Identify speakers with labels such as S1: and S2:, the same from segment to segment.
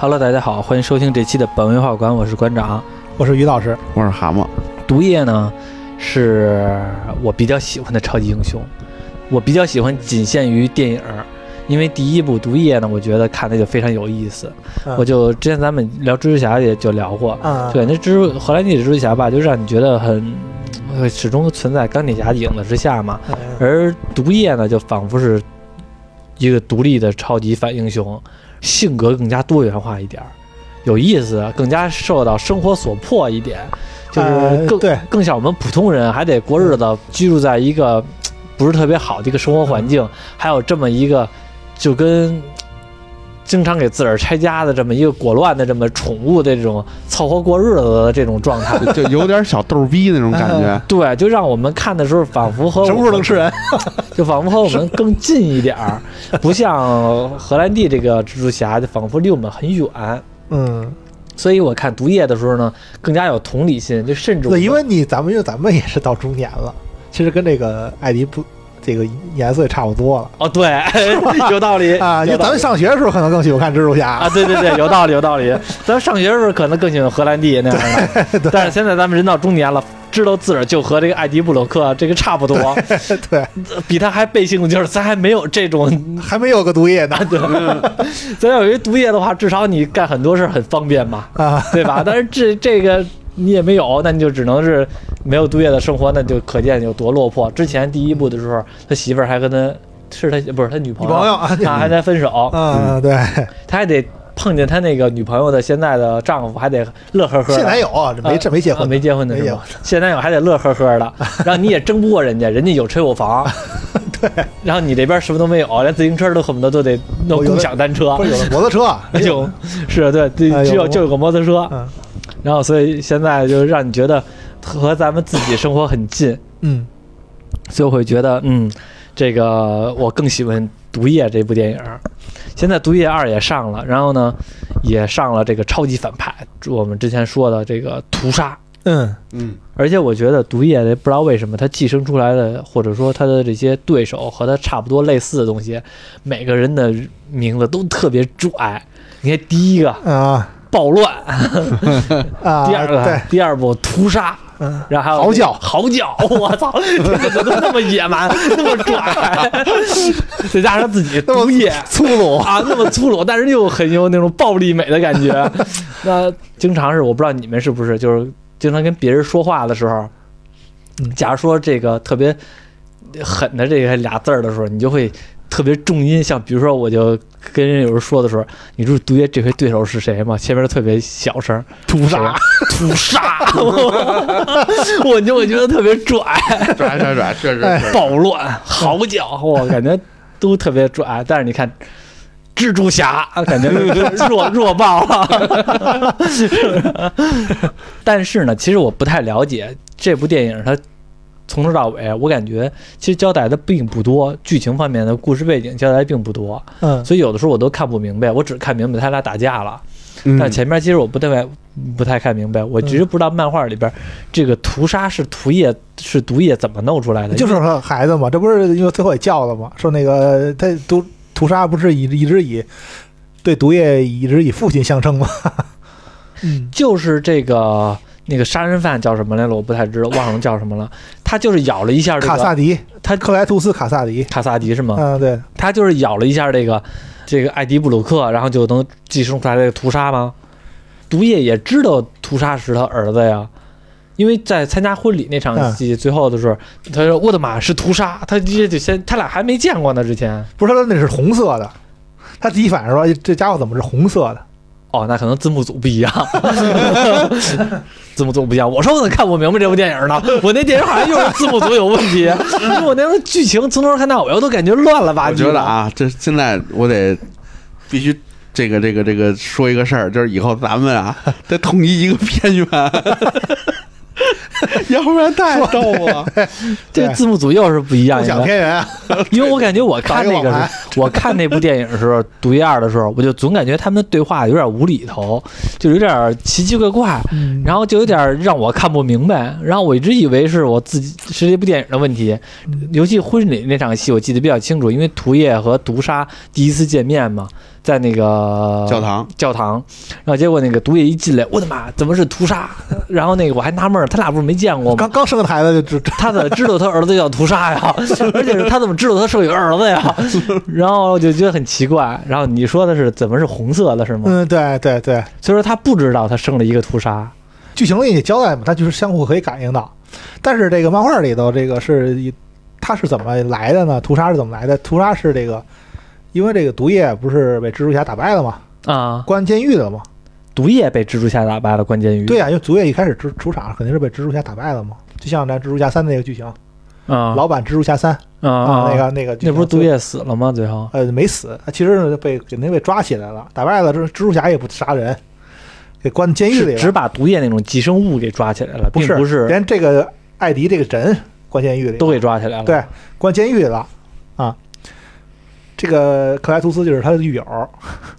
S1: Hello，大家好，欢迎收听这期的本文化馆，我是馆长，
S2: 我是于老师。
S3: 我是蛤蟆，
S1: 毒液呢是我比较喜欢的超级英雄，我比较喜欢仅限于电影儿，因为第一部毒液呢，我觉得看的就非常有意思。
S2: 嗯。
S1: 我就之前咱们聊蜘蛛侠也就聊过，
S2: 啊，
S1: 对，那蜘蛛荷兰弟的蜘蛛侠吧，就让你觉得很，呃始终存在钢铁侠影子之下嘛。
S2: 嗯。
S1: 而毒液呢，就仿佛是一个独立的超级反英雄，性格更加多元化一点儿，有意思，更加受到生活所迫一点，就是更、
S2: 呃对
S1: 更像我们普通人，还得过日子，居住在一个不是特别好的一个生活环境，还有这么一个就跟。经常给自个儿拆家的这么一个裹乱的这么宠物的这种凑合过日子的这种状态，
S3: 就有点小逗逼那种感觉。
S1: 对，就让我们看的时候仿佛和
S2: 什么时候能吃人？
S1: 就仿佛和我们更近一点儿，不像荷兰弟这个蜘蛛侠，就仿佛离我们很远。
S2: 嗯，
S1: 所以我看毒液的时候呢，更加有同理心，就甚至
S2: 对，因为你咱们因为咱们也是到中年了，其实跟这个艾迪不这个颜色也差不多了
S1: 哦，对，有道理
S2: 啊。因为咱们上学的时候可能更喜欢看蜘蛛侠
S1: 啊，对对对，有道理有道理。咱们上学的时候可能更喜欢荷兰弟那样的，但是现在咱们人到中年了。知道自个儿就和这个艾迪布鲁克这个差不多，
S2: 对，
S1: 比他还背信就是咱还没有这种，
S2: 还没有个毒液呢
S1: 对，咱要有一毒液的话，至少你干很多事很方便嘛。
S2: 啊。
S1: 对吧？但是这这个你也没有，那你就只能是没有杜月的生活，那就可见有多落魄。之前第一部的时候，他媳妇儿还跟他是他不是他女朋友，
S2: 女朋友啊，
S1: 他还在分手，
S2: 嗯，对，
S1: 他还得碰见他那个女朋友的现在的丈夫，还得乐呵呵的。
S2: 现男友这没这没结
S1: 啊
S2: 婚，
S1: 没结婚的
S2: 没结
S1: 是吧？现男友还得乐呵呵的，然后你也争不过人家，人家有车有房，
S2: 对，
S1: 然后你这边什么都没有，连自行车都恨不得都得弄
S2: 有
S1: 共享单车。
S2: 不，是有摩托车，
S1: 那就，是对，只有就有个摩托车，
S2: 嗯
S1: 然后所以现在就让你觉得和咱们自己生活很近，
S2: 嗯
S1: 所以我会觉得，嗯，这个我更喜欢《毒液》这部电影。现在《毒液二》也上了，然后呢，也上了这个超级反派，我们之前说的这个屠杀。
S2: 嗯
S3: 嗯，
S1: 而且我觉得毒液的不知道为什么它寄生出来的，或者说它的这些对手和它差不多类似的东西，每个人的名字都特别拽。你看第一个
S2: 啊
S1: 暴乱，
S2: 啊，
S1: 第二个、
S2: 对，
S1: 第二部屠杀，
S2: 嗯。
S1: 然后还有
S2: 嚎叫。
S1: 嚎叫，我操，这怎么那么野蛮，那么拽，再加上自己
S2: 那么
S1: 毒液
S2: 粗鲁，
S1: 啊，那么粗鲁，但是又很有那种暴力美的感觉。那经常是我不知道你们是不是，就是经常跟别人说话的时候，
S2: 嗯。
S1: 假如说这个特别狠的这个俩字儿的时候，你就会。特别重音，像比如说，我就跟人有人说的时候，你知道毒液这回对手是谁吗？前面特别小声，
S2: 屠杀，
S1: 屠杀，我就会觉得特别拽，
S3: 拽拽拽，确实
S2: 哎
S3: 是。
S1: 暴乱、嚎叫，我感觉都特别拽。但是你看，蜘蛛侠感觉弱弱爆了。但是呢，其实我不太了解这部电影，它从头到尾，我感觉其实交代的并不多，剧情方面的故事背景交代并不多，
S2: 嗯
S1: 所以有的时候我都看不明白，我只看明白他俩打架了。
S3: 嗯
S1: 但前面其实我不太不太看明白，我其实不知道漫画里边这个屠杀是毒液是毒液怎么弄出来的？
S2: 就是说孩子嘛，这不是因为最后也叫了嘛，说那个他毒屠杀不是一一直以对毒液一直以父亲相称吗？嗯
S1: 就是这个那个杀人犯叫什么来了？我不太知道，忘了叫什么了。他就是咬了一下这个
S2: 卡萨迪，
S1: 他
S2: 克莱图斯卡萨迪，
S1: 卡萨迪是吗？
S2: 嗯，对，
S1: 他就是咬了一下这个这个艾迪布鲁克，然后就能寄生出来这个屠杀吗？毒液也知道屠杀是他儿子呀。因为在参加婚礼那场戏最后的时候，他说：“我的妈，是屠杀！”他直接就先，他俩还没见过呢，之前。
S2: 不是他那是红色的，他第一反应说哎这家伙怎么是红色的？
S1: 哦，那可能字幕组不一样，字幕组不一样。我说我怎么看不明白这部电影呢？我那电影好像又是字幕组有问题，我那剧情从头看到尾，我都感觉乱了吧唧
S3: 我
S1: 唧。
S3: 觉得啊，这现在我得必须这个这个这个说一个事儿，就是以后咱们啊得统一一个片源，要不然太逗了。
S1: 这字幕组又是不一样
S2: 共享
S1: 应该。
S2: 片源啊，
S1: 因为我感觉我看那个 我看那部电影的时候，《毒液二》的时候，我就总感觉他们的对话有点无厘头，就有点奇奇怪怪，
S2: 嗯。
S1: 然后就有点让我看不明白。然后我一直以为是我自己是这部电影的问题，尤其婚礼那场戏我记得比较清楚，因为毒液和毒杀第一次见面嘛，在那个
S3: 教堂
S1: 教堂，然后结果那个毒液一进来，我的妈，怎么是屠杀？然后那个我还纳闷儿，他俩不是没见过吗？
S2: 刚刚生个孩子就知
S1: 他怎么知道他儿子叫屠杀呀？而且是他怎么知道他是有儿子呀？然后我就觉得很奇怪。然后你说的是怎么是红色的，是吗？
S2: 嗯，对对对，
S1: 所以说他不知道他生了一个屠杀。
S2: 剧情里也交代嘛，他就是相互可以感应到。但是这个漫画里头，这个是一他是怎么来的呢？屠杀是怎么来的？屠杀是这个，因为这个毒液不是被蜘蛛侠打败了吗？
S1: 啊，
S2: 关监狱了吗？
S1: 毒液被蜘蛛侠打败了，关监狱。
S2: 对啊、因为毒液一开始出出场肯定是被蜘蛛侠打败了嘛，就像咱蜘蛛侠三那个剧情，
S1: 啊，
S2: 老版蜘蛛侠三
S1: 啊
S2: 啊，那个那个
S1: 那不是毒液死了吗？最后
S2: 呃没死，他其实被肯定被抓起来了，打败了，这蜘蛛侠也不杀人，给关监狱里了。
S1: 只只把毒液那种寄生物给抓起来了，
S2: 不是
S1: 并不是
S2: 连这个艾迪这个人关监狱里
S1: 都给抓起来了。
S2: 对，关监狱里了啊。这个克莱图斯就是他的狱友，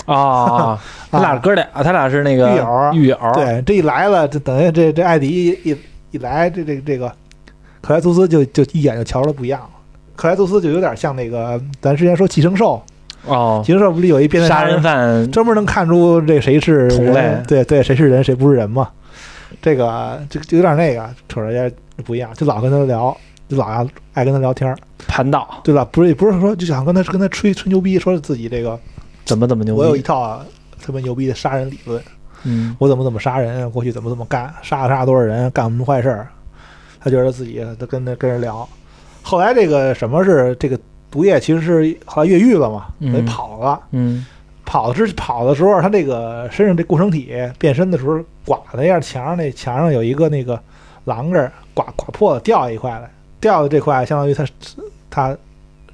S1: 啊，他俩哥俩，他俩是那个
S2: 狱友
S1: 狱友。
S2: 对，这一来了，这等于这这艾迪一一一来，这这这个克莱图斯就就一眼就瞧出来不一样了。克莱图斯就有点像那个咱之前说寄生兽，
S1: 哦，
S2: 寄生兽不是有一变态
S1: 杀人犯
S2: 专门能看出这谁是
S1: 同类
S2: 对对，谁是人谁不是人嘛。这个就就有点那个，瞅着也不一样，就老跟他聊，就老爱爱跟他聊天儿，
S1: 盘道
S2: 对吧？不是不是说就想跟他跟他吹吹牛逼，说自己这个
S1: 怎么怎么牛逼？
S2: 我有一套啊特别牛逼的杀人理论，
S1: 嗯
S2: 我怎么怎么杀人，过去怎么怎么干，杀了杀了多少人，干什么坏事儿，他觉得自己他跟他跟人聊。后来这个什么是这个毒液，其实是后来越狱了嘛，
S1: 嗯
S2: 给跑了。
S1: 嗯
S2: 跑之跑的时候，他这个身上这共生体变身的时候，刮了一下墙上那墙上有一个那个栏杆儿，刮刮破了，掉下一块来，掉的这块相当于他他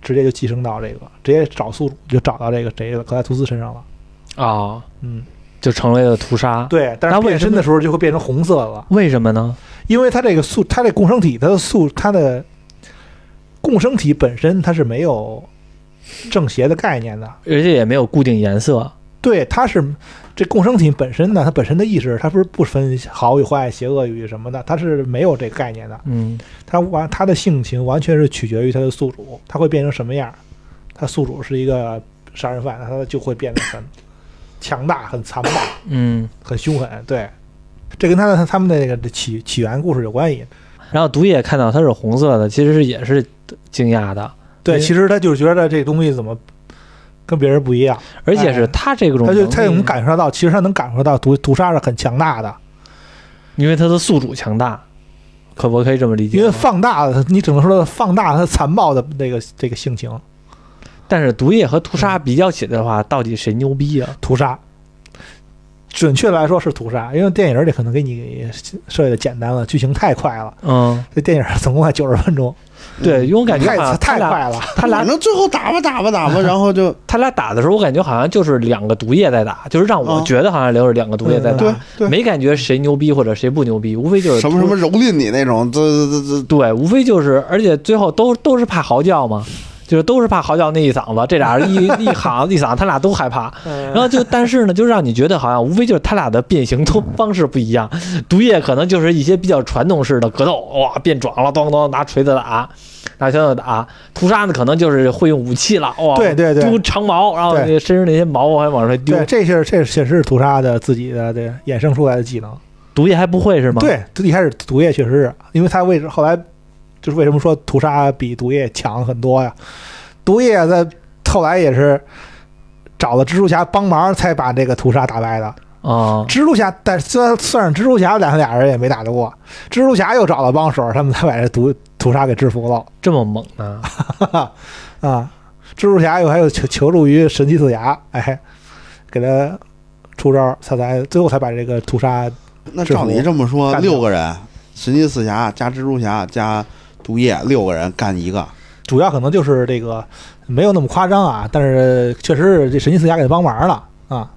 S2: 直接就寄生到这个，直接找宿主就找到这个谁了，格莱图斯身上了。
S1: 啊，
S2: 嗯，
S1: 就成为了屠杀。
S2: 对，但是变身的时候就会变成红色了，
S1: 为什么呢？
S2: 因为它这个素，它这共生体，它的素，它的共生体本身它是没有正邪的概念的，
S1: 而且也没有固定颜色。
S2: 对，它是这共生体本身呢，它本身的意识，它不是不分好与坏、邪恶与什么的，它是没有这个概念的。
S1: 嗯
S2: 它完，它的性情完全是取决于它的宿主，它会变成什么样。它宿主是一个杀人犯，那它就会变得很强大、很残暴、
S1: 嗯。
S2: 很凶狠。对，这跟他的他们的那个起起源故事有关系。
S1: 然后毒液看到它是红色的，其实是也是惊讶的，
S2: 对，其实他就是觉得这东西怎么跟别人不一样，
S1: 而且是他这种能
S2: 他就他能感受到，其实他能感受到毒毒杀是很强大的，
S1: 因为他的宿主强大，可不可以这么理解？
S2: 因为放大了，你只能说放大了他残暴的那个这个性情。
S1: 但是毒液和屠杀比较起来的话，到底谁牛逼啊？
S2: 屠杀，准确来说是屠杀，因为电影里可能给你设计的简单了，剧情太快了。
S1: 嗯，
S2: 这电影总共才九十分钟，
S1: 对，因为我感觉
S2: 太
S1: 好像
S2: 太快了。
S1: 他俩
S3: 反正最后打吧打吧打吧，然后就
S1: 他俩打的时候，我感觉好像就是两个毒液在打，就是让我
S3: 嗯。
S1: 觉得好像留着两个毒液在
S2: 嗯
S1: 打，没感觉谁牛逼或者谁不牛逼，无非就是
S3: 什么什么蹂躏你那种，这这这
S1: 对，无非就是，而且最后都都是怕嚎叫嘛，就是都是怕嚎叫那一嗓子，这俩人一 一喊一嗓子，他俩都害怕。然后就但是呢，就让你觉得好像无非就是他俩的变形都方式不一样。毒液可能就是一些比较传统式的格斗，哇，变壮了，咚咚拿锤子打，拿拳头打。屠杀呢，可能就是会用武器了，哇，
S2: 对对对
S1: 丢长矛，然后那个身上那些毛还往上丢
S2: 对，。这是这确实是屠杀的自己的这衍生出来的技能。
S1: 毒液还不会是吗？，
S2: 对，一开始毒液确实是，因为他位置后来就是为什么说屠杀比毒液强很多呀？毒液在后来也是找了蜘蛛侠帮忙才把这个屠杀打败的。
S1: 啊、
S2: 蜘蛛侠，但虽然算上蜘蛛侠，俩俩人也没打得过。蜘蛛侠又找了帮手，他们才把这毒屠杀给制服了。
S1: 这么猛呢？
S2: 啊，蜘蛛侠又还有求求助于神奇四侠，哎，给他出招，他才最后才把这个屠杀。
S3: 那照你这么说，六个人，神奇四侠加蜘蛛侠加毒液，六个人干一个，
S2: 主要可能就是这个没有那么夸张啊，但是确实是这神奇四侠给他帮忙了啊，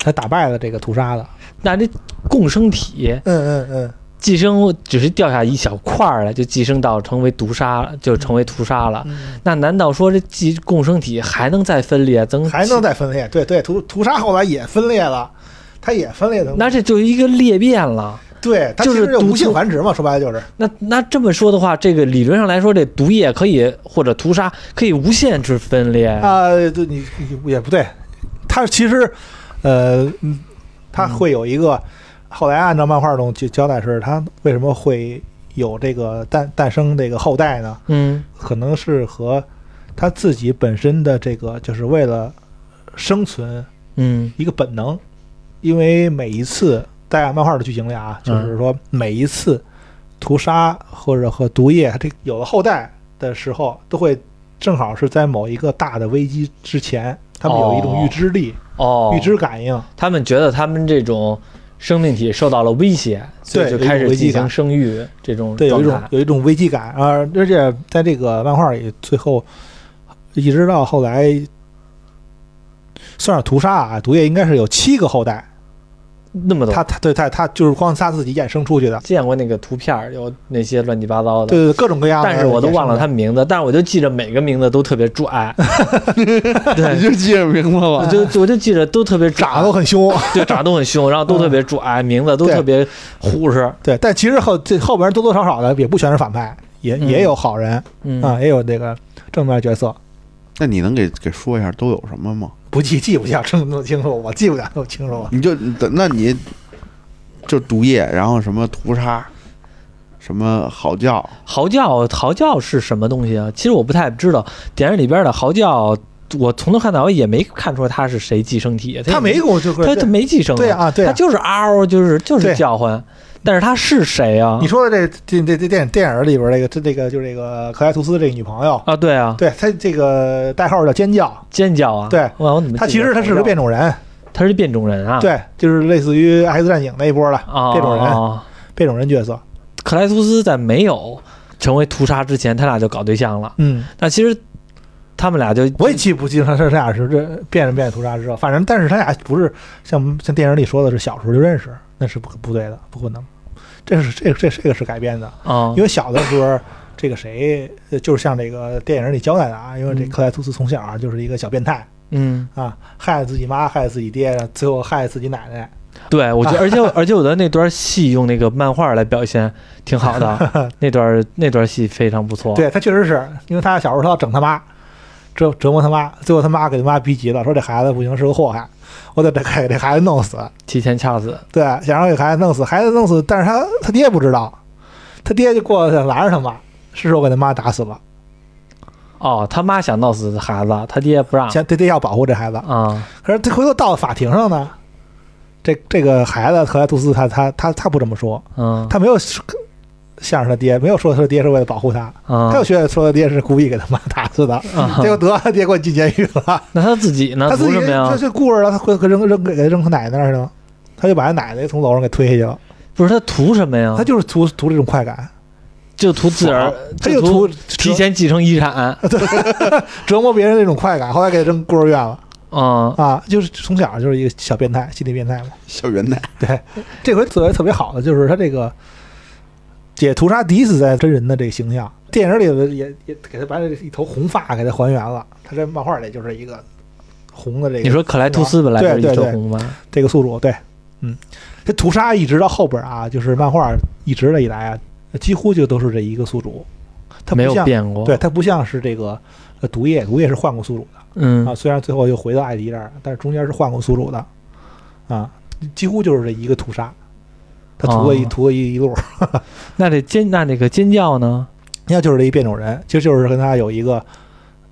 S2: 才打败了这个屠杀的。
S1: 那这共生体
S2: 嗯嗯嗯，
S1: 寄生只是掉下一小块儿来，就寄生到成为毒杀，就成为屠杀了。那难道说这寄共生体还能再分裂增？
S2: 还能再分裂？对对，屠屠杀后来也分裂了，它也分裂成
S1: 那这就是一个裂变了。
S2: 对，它
S1: 就是
S2: 无性繁殖嘛，说白了就是。
S1: 那那这么说的话，这个理论上来说，这毒液可以或者屠杀可以无限制分裂。
S2: 啊，对你你也不对，它其实，呃，嗯他会有一个，后来按照漫画中就交代是，他为什么会有这个诞诞生这个后代呢？
S1: 嗯
S2: 可能是和他自己本身的这个，就是为了生存
S1: 嗯
S2: 一个本能，因为每一次在漫画的剧情里啊，
S1: 嗯
S2: 就是说每一次屠杀或者和毒液这有了后代的时候，都会正好是在某一个大的危机之前，他们有一种
S1: 哦
S2: 预知力、
S1: 哦，
S2: 预知感应。
S1: 他们觉得他们这种生命体受到了威胁，所以
S2: 对
S1: 就开始进行生育这种
S2: 对，有一。种有一种危机感啊，而且在这个漫画里，最后一直到后来，算是屠杀啊，毒液应该是有七个后代，
S1: 那么多，
S2: 他他对他他就是光他自己衍生出去的，
S1: 见过那个图片儿，有那些乱七八糟的。
S2: 对对对，各种各样的。
S1: 但是我都忘了他们名字，但是我就记着每个名字都特别拽，
S3: 你
S1: 对，
S3: 就记着名字
S1: 我
S3: 了。
S1: 就我就记着都特别拽
S2: 长得都很凶，
S1: 对，长得都很凶，然后都特别拽，名字都
S2: 对
S1: 特别虎实，
S2: 对，但其实后这后边多多少少的也不全是反派，也、
S1: 嗯
S2: 也有好人
S1: 嗯
S2: 啊，也有这个正面角色。
S3: 那你能给给说一下都有什么吗？
S2: 不记记不下这么清楚，我记不了那么清楚了。
S3: 你就那你就毒液，然后什么屠杀，什么嚎叫，
S1: 嚎叫，嚎叫是什么东西啊？其实我不太知道，电影里边的嚎叫，我从头看到尾也没看出他是谁寄生体，
S2: 他没给我就
S1: 他他没寄生，
S2: 对啊对啊
S1: 他就是嗷，就是就是叫唤，但是他是谁啊？
S2: 你？说的这这这这电影电影里边这个这这个就是这个克莱图斯这个女朋友，
S1: 啊，对啊，
S2: 对他这个代号叫尖叫，
S1: 尖叫啊，
S2: 对。
S1: 哇，我怎么
S2: 他其实他是个变种人，
S1: 他是变种人啊，
S2: 对，就是类似于 X 战警那一波的
S1: 啊，
S2: 变种人
S1: 啊
S2: 变种人角色。
S1: 克莱图斯在没有成为屠杀之前，他俩就搞对象了。
S2: 嗯，
S1: 那其实他们俩就
S2: 我也记不清他他俩是这变着变着屠杀之后，反正但是他俩不是像像电影里说的是小时候就认识，那是不不对的，不可能。这是这个这这个是改编的，
S1: 啊
S2: 因为小的时候，这个谁，呃就是像这个电影里交代的啊，因为这
S1: 嗯
S2: 克莱图斯从小啊就是一个小变态
S1: 嗯，
S2: 啊，害了自己妈，害了自己爹，最后害了自己奶奶。
S1: 对，我觉得，而且而且我觉得那段戏用那个漫画来表现挺好的，那段那段戏非常不错。
S2: 对他确实是因为他小时候他要整他妈，折折磨他妈，最后他妈给他妈逼急了，说这孩子不行，是个祸害，我得得给这孩子弄死。
S1: 提前掐死，
S2: 对，想让给孩子弄死，孩子弄死，但是他他爹不知道，他爹就过去拦着他妈，失手给他妈打死了，
S1: 哦，他妈想弄死孩子，他爹不让
S2: 先他爹要保护这孩子，
S1: 啊，
S2: 可是他回头到了法庭上呢，这这个孩子克莱图斯他他他他不这么说，
S1: 嗯
S2: 他没有向着他爹，没有说他爹是为了保护他，他
S1: 啊
S2: 又觉得说他爹是故意给他妈打死的，
S1: 啊
S2: 结果得他爹给我进监狱了，
S1: 那他自己呢？
S2: 他自己
S1: 图什么呀
S2: 这？这故事了，他会给扔扔给给扔他奶奶那儿去了，他就把他奶奶从楼上给推下去了，
S1: 不是他图什么呀
S2: 他？就是图图这种快感，
S1: 就图自个儿，
S2: 他就
S1: 图
S2: 图
S1: 提前继承遗产。
S2: 折磨别人那种快感，后来给他扔孤儿院了
S1: 嗯
S2: 啊！就是从小就是一个小变态，心理变态嘛。
S3: 小变态，
S2: 对，这回特别特别好的就是他这个解屠杀第一次在真人的这个形象，电影里头也也给他把这一头红发给他还原了，他这漫画里就是一个红的这个。
S1: 你说克莱图斯本来就是一头红吗？
S2: 这个宿主对，嗯，这屠杀一直到后边啊，就是漫画一直以来啊，几乎就都是这一个宿主，他
S1: 没有变过。
S2: 对，他不像是这个呃毒液，毒液是换过宿主的。
S1: 嗯
S2: 啊，虽然最后又回到艾迪这儿，但是中间是换过宿主的，啊，几乎就是这一个屠杀，他屠了一、
S1: 哦。
S2: 屠了一一路，
S1: 那这尖那这个尖叫呢？
S2: 那就是这一变种人，其实就是跟他有一个，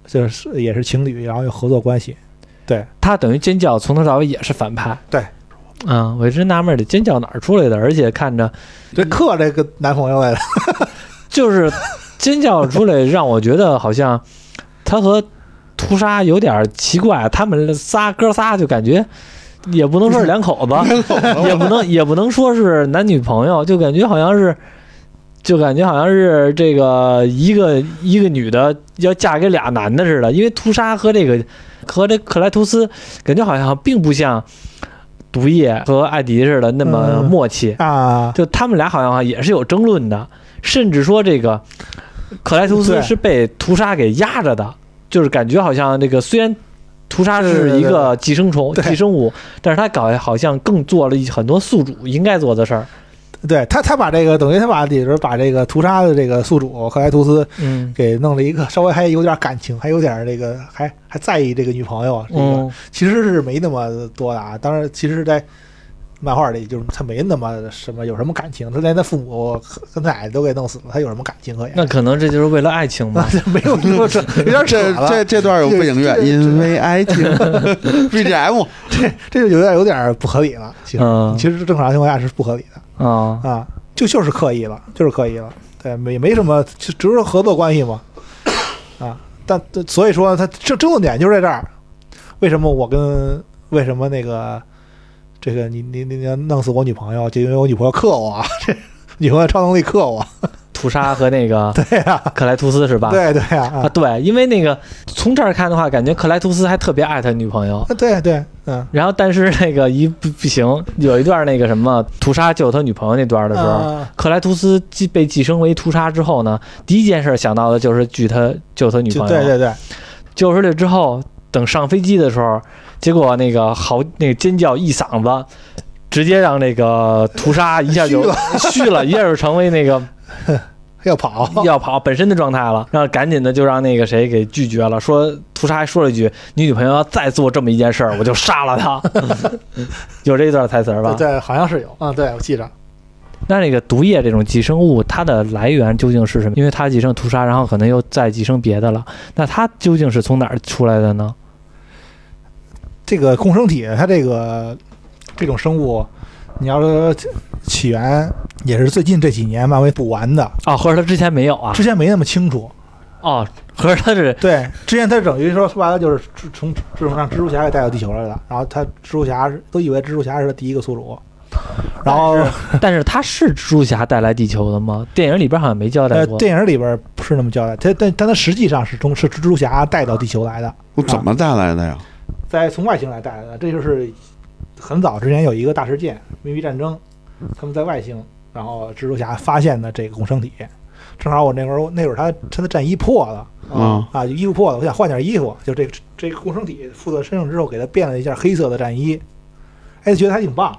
S2: 就是也是情侣，然后有合作关系，对，
S1: 他等于尖叫从头到尾也是反派。
S2: 对，
S1: 嗯，我一直纳闷儿这尖叫哪儿出来的，而且看着
S2: 这克这个男朋友来的，
S1: 就是尖叫出来，让我觉得好像他和屠杀有点奇怪，他们仨哥仨就感觉也不能说是两口子，也不能也不能说是男女朋友，就感觉好像是。就感觉好像是这个一个一个女的要嫁给俩男的似的，因为屠杀和这个和这克莱图斯感觉好像并不像毒液和艾迪似的那么
S2: 嗯。
S1: 默契，
S2: 啊，
S1: 就他们俩好像也是有争论的，甚至说这个克莱图斯是被屠杀给压着的，就是感觉好像这个虽然屠杀是一个寄生虫、寄生物，但是他搞好像更做了一很多宿主应该做的事儿。
S2: 对他，他把这个等于他把里边把这个屠杀的这个宿主克莱图斯
S1: 嗯
S2: 给弄了一个稍微还有点感情，还有点这个还还在意这个女朋友，这个
S1: 嗯
S2: 其实是没那么多的啊。当然，其实，在漫画里就是他没那么什么有什么感情，他连他父母和和奶奶都给弄死了，他有什么感情可言？
S1: 那可能这就是为了爱情吧。
S2: 没有那么扯，有点扯
S3: 这
S2: 了。
S3: 这这段有背景乐，
S2: 这这
S3: 因为爱情 BGM，
S2: 这这就有点有点不合理了。其实，
S1: 嗯
S2: 其实正常情况下是不合理的
S1: 啊，
S2: 啊，就就是刻意了，就是刻意了。对，没没什么，就只是合作关系嘛。啊，但所以说他争争论点就是在这儿。为什么我跟为什么那个这个你你你你要弄死我女朋友，就因为我女朋友克我，啊 这女朋友超能力克我。
S1: 屠杀和那个
S2: 对呀、
S1: 克莱图斯是吧？
S2: 对对呀、
S1: 啊，
S2: 啊，
S1: 对，因为那个从这儿看的话，感觉克莱图斯还特别爱他女朋友。
S2: 对对，嗯。
S1: 然后，但是那个一不不行，有一段那个什么屠杀救他女朋友那段的时候，
S2: 啊
S1: 克莱图斯继被寄生为屠杀之后呢，第一件事想到的就是救他救他女朋友。
S2: 对对对，
S1: 救出来之后，等上飞机的时候，结果那个嚎那个尖叫一嗓子，直接让那个屠杀一下就虚了，一下就成为那个
S2: 要跑，
S1: 要跑本身的状态了，然后赶紧的就让那个谁给拒绝了，说屠杀还说了一句：“你女朋友要再做这么一件事儿，我就杀了她。” 有这一段台词儿吧？
S2: 对，好像是有啊，对我记着。
S1: 那那个毒液这种寄生物，它的来源究竟是什么？因为它寄生屠杀，然后可能又再寄生别的了，那它究竟是从哪儿出来的呢？
S2: 这个共生体，它这个这种生物，你要说起源也是最近这几年漫威补完的，
S1: 啊，或者它之前没有啊
S2: 之？前没那么清楚。
S1: 哦，合着它是
S2: 对，之前它等于说说白了就是从从让蜘蛛侠给带到地球来了，然后他蜘蛛侠是都以为蜘蛛侠是他第一个宿主，然后
S1: 但是它是蜘蛛侠带来地球的吗？电影里边好像没交代过。
S2: 呃电影里边不是那么交代，他但但他实际上是从是蜘蛛侠带到地球来的，
S3: 我怎么带来的呀？
S2: 在从外星来带来的，这就是很早之前有一个大事件——秘密战争，他们在外星，然后蜘蛛侠发现的这个共生体。正好我那会儿那会儿他他的战衣破了。
S3: 啊
S2: 啊，衣服破了，我想换件衣服，就这个这个共生体附在身上之后，给他变了一件黑色的战衣，哎，觉得还挺棒，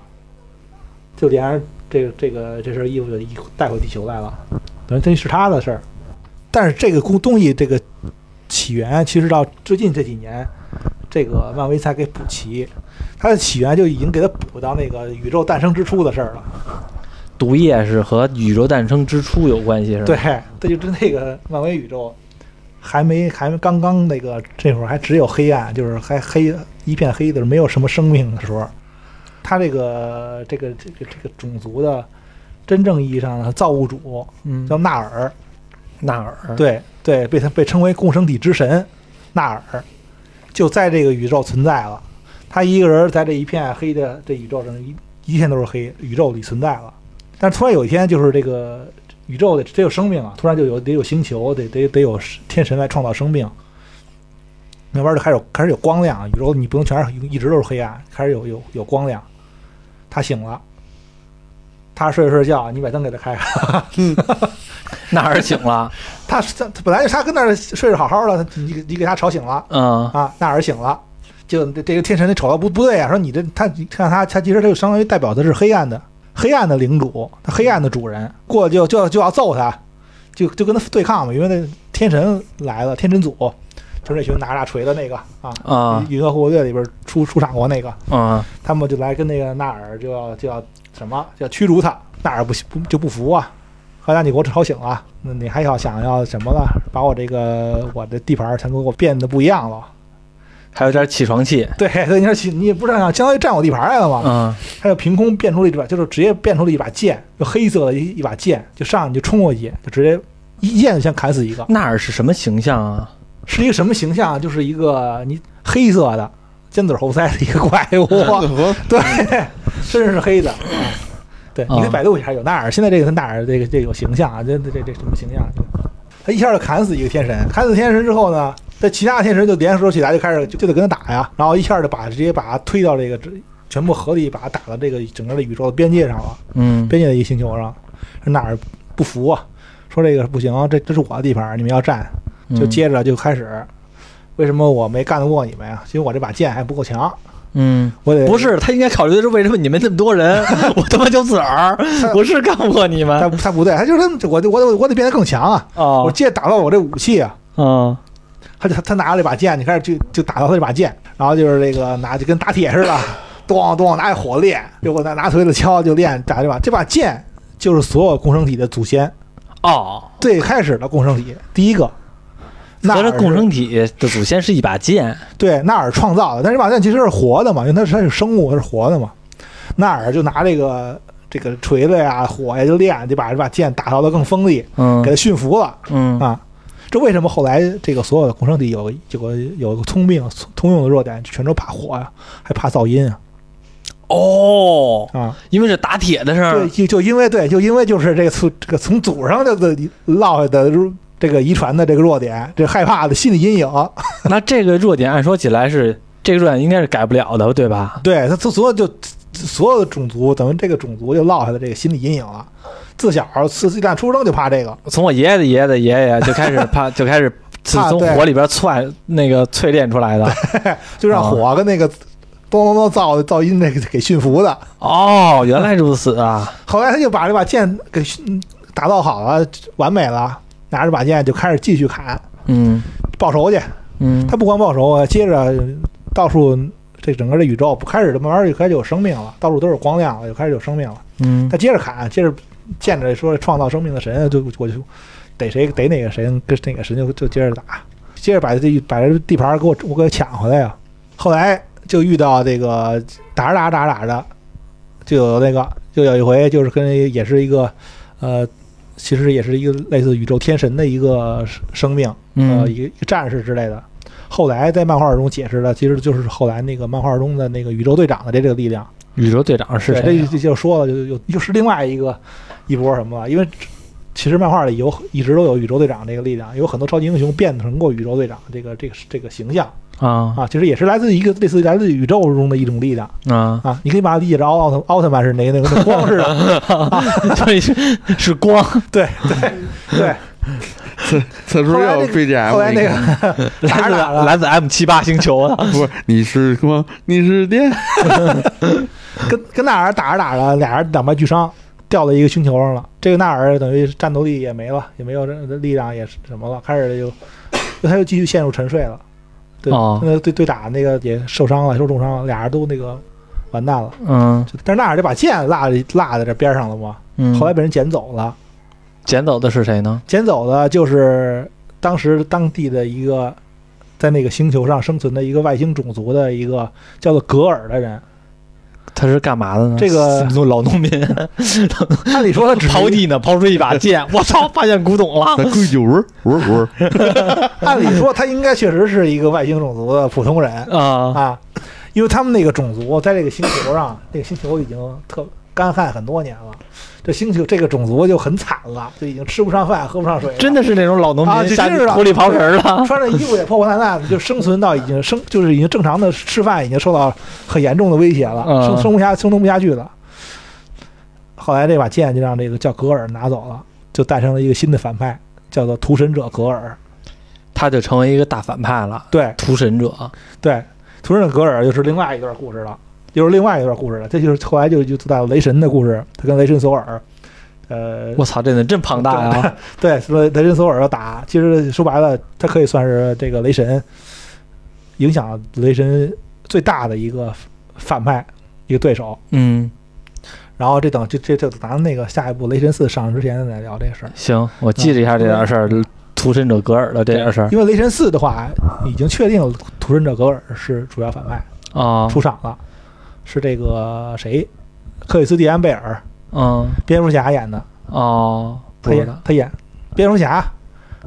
S2: 就连着这个这个这身衣服就一带回地球来了，等于这是他的事儿。但是这个工东西这个起源，其实到最近这几年，这个漫威才给补齐，它的起源就已经给它补到那个宇宙诞生之初的事儿了。
S1: 毒液是和宇宙诞生之初有关系是吧？
S2: 对，这就跟那个漫威宇宙还没还没刚刚那个这会儿还只有黑暗，就是还黑一片黑的，没有什么生命的时候，它这个这个这个这个种族的真正意义上的造物主
S1: 嗯，
S2: 叫纳尔，
S1: 纳尔。
S2: 对对，被他被称为共生体之神纳尔，就在这个宇宙存在了。他一个人在这一片黑的这宇宙上一一片都是黑，宇宙里存在了。但是突然有一天，就是这个宇宙得得有生命啊，突然就有得有星球，得得得有天神来创造生命。慢慢就开始开始有光亮，宇宙你不能全是一直都是黑暗，开始有有有光亮。他醒了，他睡着睡着觉，你把灯给他开开。
S1: 纳尔醒了，
S2: 他他他本来他跟那儿睡着好好的，你你给他吵醒了
S1: 嗯。
S2: 啊，纳尔醒了，就这这个天神那瞅到不不对啊，说你这他你看他他其实他就相当于代表的是黑暗的黑暗的领主，他黑暗的主人过就就就要揍他，就就跟他对抗嘛，因为那天神来了，天神组就是那群拿大锤的那个啊
S1: 啊
S2: 银河护卫队里边出出场过那个，
S1: 嗯。
S2: 他们就来跟那个纳尔就要就要什么就要驱逐他，纳尔不不就不服啊，后来你给我吵醒了，那你还要想要什么了？把我这个我的地盘全都给我变得不一样了。
S1: 还有点起床气。
S2: 对，所以你说起你也不是想相当于占我地盘来了吗？
S1: 嗯
S2: 他就凭空变出了一把，就是直接变出了一把剑，就黑色的一一把剑，就上去就冲过去，就直接一剑就先砍死一个。
S1: 纳尔是什么形象啊？
S2: 是一个什么形象？就是一个你黑色的尖嘴猴腮的一个怪物。对，身上是黑的。你可以百度一下，有纳尔。现在这个他纳尔这个这个有形象啊，这这这这什么形象？他一下就砍死一个天神，砍死天神之后呢，这其他天神就联手起来，就开始就就得跟他打呀，然后一下就把直接把他推到这个全部合力把他打到这个整个的宇宙的边界上了，
S1: 嗯
S2: 边界的一个星球上。这纳尔不服啊，说这个不行，这这是我的地盘，你们要占。就
S1: 嗯
S2: 接着就开始，为什么我没干得过你们呀？因为我这把剑还不够强
S1: 嗯，
S2: 我得
S1: 不是，他应该考虑的是为什么你们那么多人，我他妈就自个儿，不是干不过你们
S2: 他他不对，他就是我得我得我得变得更强啊！
S1: 哦
S2: 我，借打造我这武器啊！
S1: 嗯
S2: 他就他拿了这把剑，你开始就就打造他这把剑，然后就是这个拿就跟打铁似的，咚咚拿火练，就我拿拿锤子敲就练打这把这把剑就是所有共生体的祖先，
S1: 哦，
S2: 最开始的共生体第一个。纳尔是
S1: 合着共生体的祖先是一把剑，
S2: 对纳尔创造的，但是这把剑其实是活的嘛，因为它是它是生物，它是活的嘛。纳尔就拿这个这个锤子呀、火呀就练，就把这把剑打造的更锋利，
S1: 嗯
S2: 给它驯服了
S1: 嗯
S2: 啊。这为什么后来这个所有的共生体有有个有个通病通用的弱点，全都怕火呀、还怕噪音啊
S1: 哦，
S2: 啊！
S1: 因为是打铁的事儿
S2: 对，，就就因为对，就因为就是这个从这个从祖上这个落下的这个遗传的这个弱点，这害怕的心理阴影，
S1: 那这个弱点按说起来是这个弱点应该是改不了的，对吧？
S2: 对他所有就所有的种族等于这个种族就落下的这个心理阴影了。自小自一旦出生就怕这个，
S1: 从我爷爷的爷爷的爷爷就开始怕，就开始是从火里边窜那个淬炼出来的。
S2: 就让火跟那个咚咚咚噪的噪音那个给驯服的。
S1: 哦，原来如此啊！
S2: 后来他就把这把剑给驯打造好了，完美了，拿着把剑就开始继续砍
S1: 嗯
S2: 报仇去。
S1: 嗯
S2: 他不光报仇啊，接着到处这整个这宇宙不开始慢慢就开始有生命了，到处都是光亮了，就开始有生命了。
S1: 嗯
S2: 他接着砍，接着见着说创造生命的神，就我就逮谁逮哪个神，跟哪个神就就接着打，接着把这把这地盘给我我给抢回来呀。后来就遇到这个打着打着打着打着，就有那个就有一回就是跟也是一个呃，其实也是一个类似宇宙天神的一个生命，呃，
S1: 嗯
S2: 一个一个战士之类的。后来在漫画中解释的，其实就是后来那个漫画中的那个宇宙队长的这个力量。
S1: 宇宙队长是，谁啊
S2: 这就就说了，就又又是另外一个一波什么了。因为其实漫画里有一直都有宇宙队长这个力量，有很多超级英雄变成过宇宙队长这个这个这个形象
S1: 啊
S2: 啊，其实也是来自一个类似于来自宇宙中的一种力量
S1: 啊，
S2: 啊。你可以把它理解成奥奥特奥特曼是哪个那个那光似的，
S1: 啊是是光
S2: 对 对对。
S3: 此此处要有 BGM，
S2: 后来那个
S1: 来自
S2: 打着打着
S1: 来自 M 七八星球啊。
S3: 不是你是光，你是电，
S2: 跟跟纳尔打着打着，俩人两败俱伤，掉到一个星球上了。这个纳尔等于战斗力也没了，也没有这力量，也是什么了，开始就他又继续陷入沉睡了。对，
S1: 哦
S2: 那个对对打那个也受伤了，受重伤了，俩人都那个完蛋了。
S1: 嗯
S2: 但是纳尔这把剑落落在这边上了嘛，
S1: 嗯，
S2: 后来被人捡走了，
S1: 捡走的是谁呢？
S2: 捡走的就是当时当地的一个在那个星球上生存的一个外星种族的一个叫做格尔的人。
S1: 他是干嘛的呢？
S2: 这个
S1: 老农民。
S2: 按理说他只
S1: 刨 地呢，刨出一把剑，我操，发现古董了。
S3: 咱规矩味儿味儿味儿，
S2: 按理说他应该确实是一个外星种族的普通人。
S1: 啊。
S2: 啊，因为他们那个种族在这个星球上，这个星球已经特干旱很多年了，这星球这个种族就很惨了，就已经吃不上饭，喝不上水了，
S1: 真的是那种老农
S2: 啊
S1: 民
S2: 真是的
S1: 土里刨食了。
S2: 穿着衣服也破破烂烂的，就生存到已经生就是已经正常的吃饭已经受到很严重的威胁了，
S1: 嗯
S2: 生生不下生存不下去了。后来这把剑就让这个叫格尔拿走了，就诞生了一个新的反派，叫做屠神者格尔。
S1: 他就成为一个大反派了，
S2: 对
S1: 屠神者。
S2: 对，屠神者格尔又是另外一段故事了，又是另外一段故事了。这就是后来就就到雷神的故事，他跟雷神索尔，呃，
S1: 我操，这人真庞大啊！
S2: 对，说雷神索尔要打，其实说白了，他可以算是这个雷神影响雷神最大的一个反派一个对手。
S1: 嗯，
S2: 然后这等这这这咱那个下一步雷神四上之前再聊这个事儿。
S1: 行，我记着一下这件事儿，屠神者格尔的这件事儿
S2: 因为雷神四的话，已经确定屠神者格尔是主要反派
S1: 啊。
S2: 出场了，是这个谁，克里斯蒂安贝尔，
S1: 嗯
S2: 蝙蝠侠演的，
S1: 哦，
S2: 他
S1: 不知道
S2: 演他演蝙蝠侠，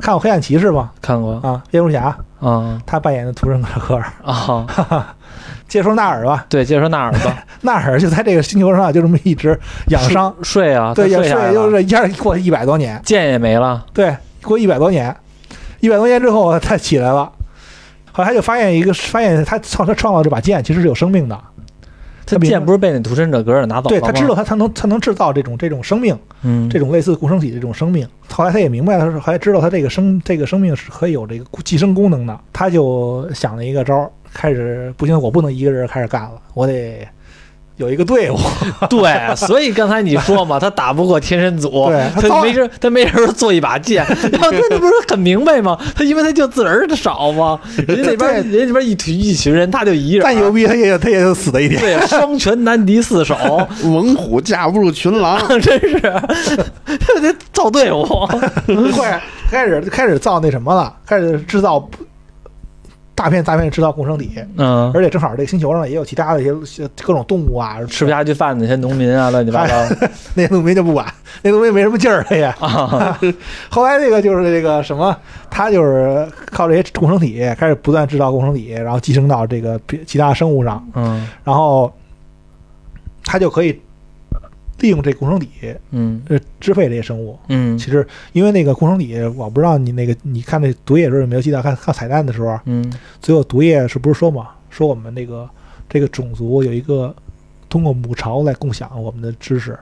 S2: 看过《黑暗骑士》吗？
S1: 看过
S2: 啊，蝙蝠侠
S1: 嗯
S2: 他扮演的屠神者格尔。
S1: 啊。
S2: 接着说纳尔吧，
S1: 对，接着说纳尔吧，
S2: 纳尔就在这个星球上就这么一直养伤，
S1: 睡啊，
S2: 对，养
S1: 他睡
S2: 就
S1: 了
S2: 是一下过一百多年，
S1: 剑也没了。
S2: 对，过一百多年，一百多年之后他起来了，后来他就发现一个，发现他创他创造这把剑其实是有生命的，
S1: 他剑不是被那独身者格尔拿走了吗？
S2: 对他知道他他能他能制造这种这种生命，
S1: 嗯，
S2: 这种类似共生体的这种生命。后来他也明白，他说还知道他这个生这个生命是可以有这个寄生功能的，他就想了一个招儿，开始不行，我不能一个人开始干了，我得有一个队伍。
S1: 对，所以刚才你说嘛，他打不过天神组，
S2: 他
S1: 他没事，他没事做一把剑，然 后他那不是很明白吗？他因为他就自个儿的少嘛，人家那边人家那边一群一群人，他就一人
S2: 再，牛逼，他也他也就死的一点。
S1: 对，双拳难敌四手，
S3: 猛虎架不住群狼，
S1: 真是。他得造队伍，
S2: 快开始开始造那什么了，开始制造大片大片制造共生体，
S1: 嗯，
S2: 而且正好这个星球上也有其他的一些各种动物啊，
S1: 吃不下去饭的那些农民啊，乱七八糟。
S2: 那些农民就不管，那农民没什么劲儿了也。
S1: 啊，
S2: 后来这个就是这个什么，他就是靠这些共生体开始不断制造共生体，然后寄生到这个别其他生物上，
S1: 嗯。
S2: 然后他就可以利用这共生体
S1: 嗯
S2: 呃支配这些生物。
S1: 嗯
S2: 其实因为那个共生体，我不知道你那个你看那毒液的时候有没有记得看看彩蛋的时候，
S1: 嗯
S2: 最后毒液是不是说嘛？说我们那个这个种族有一个通过母巢来共享我们的知识，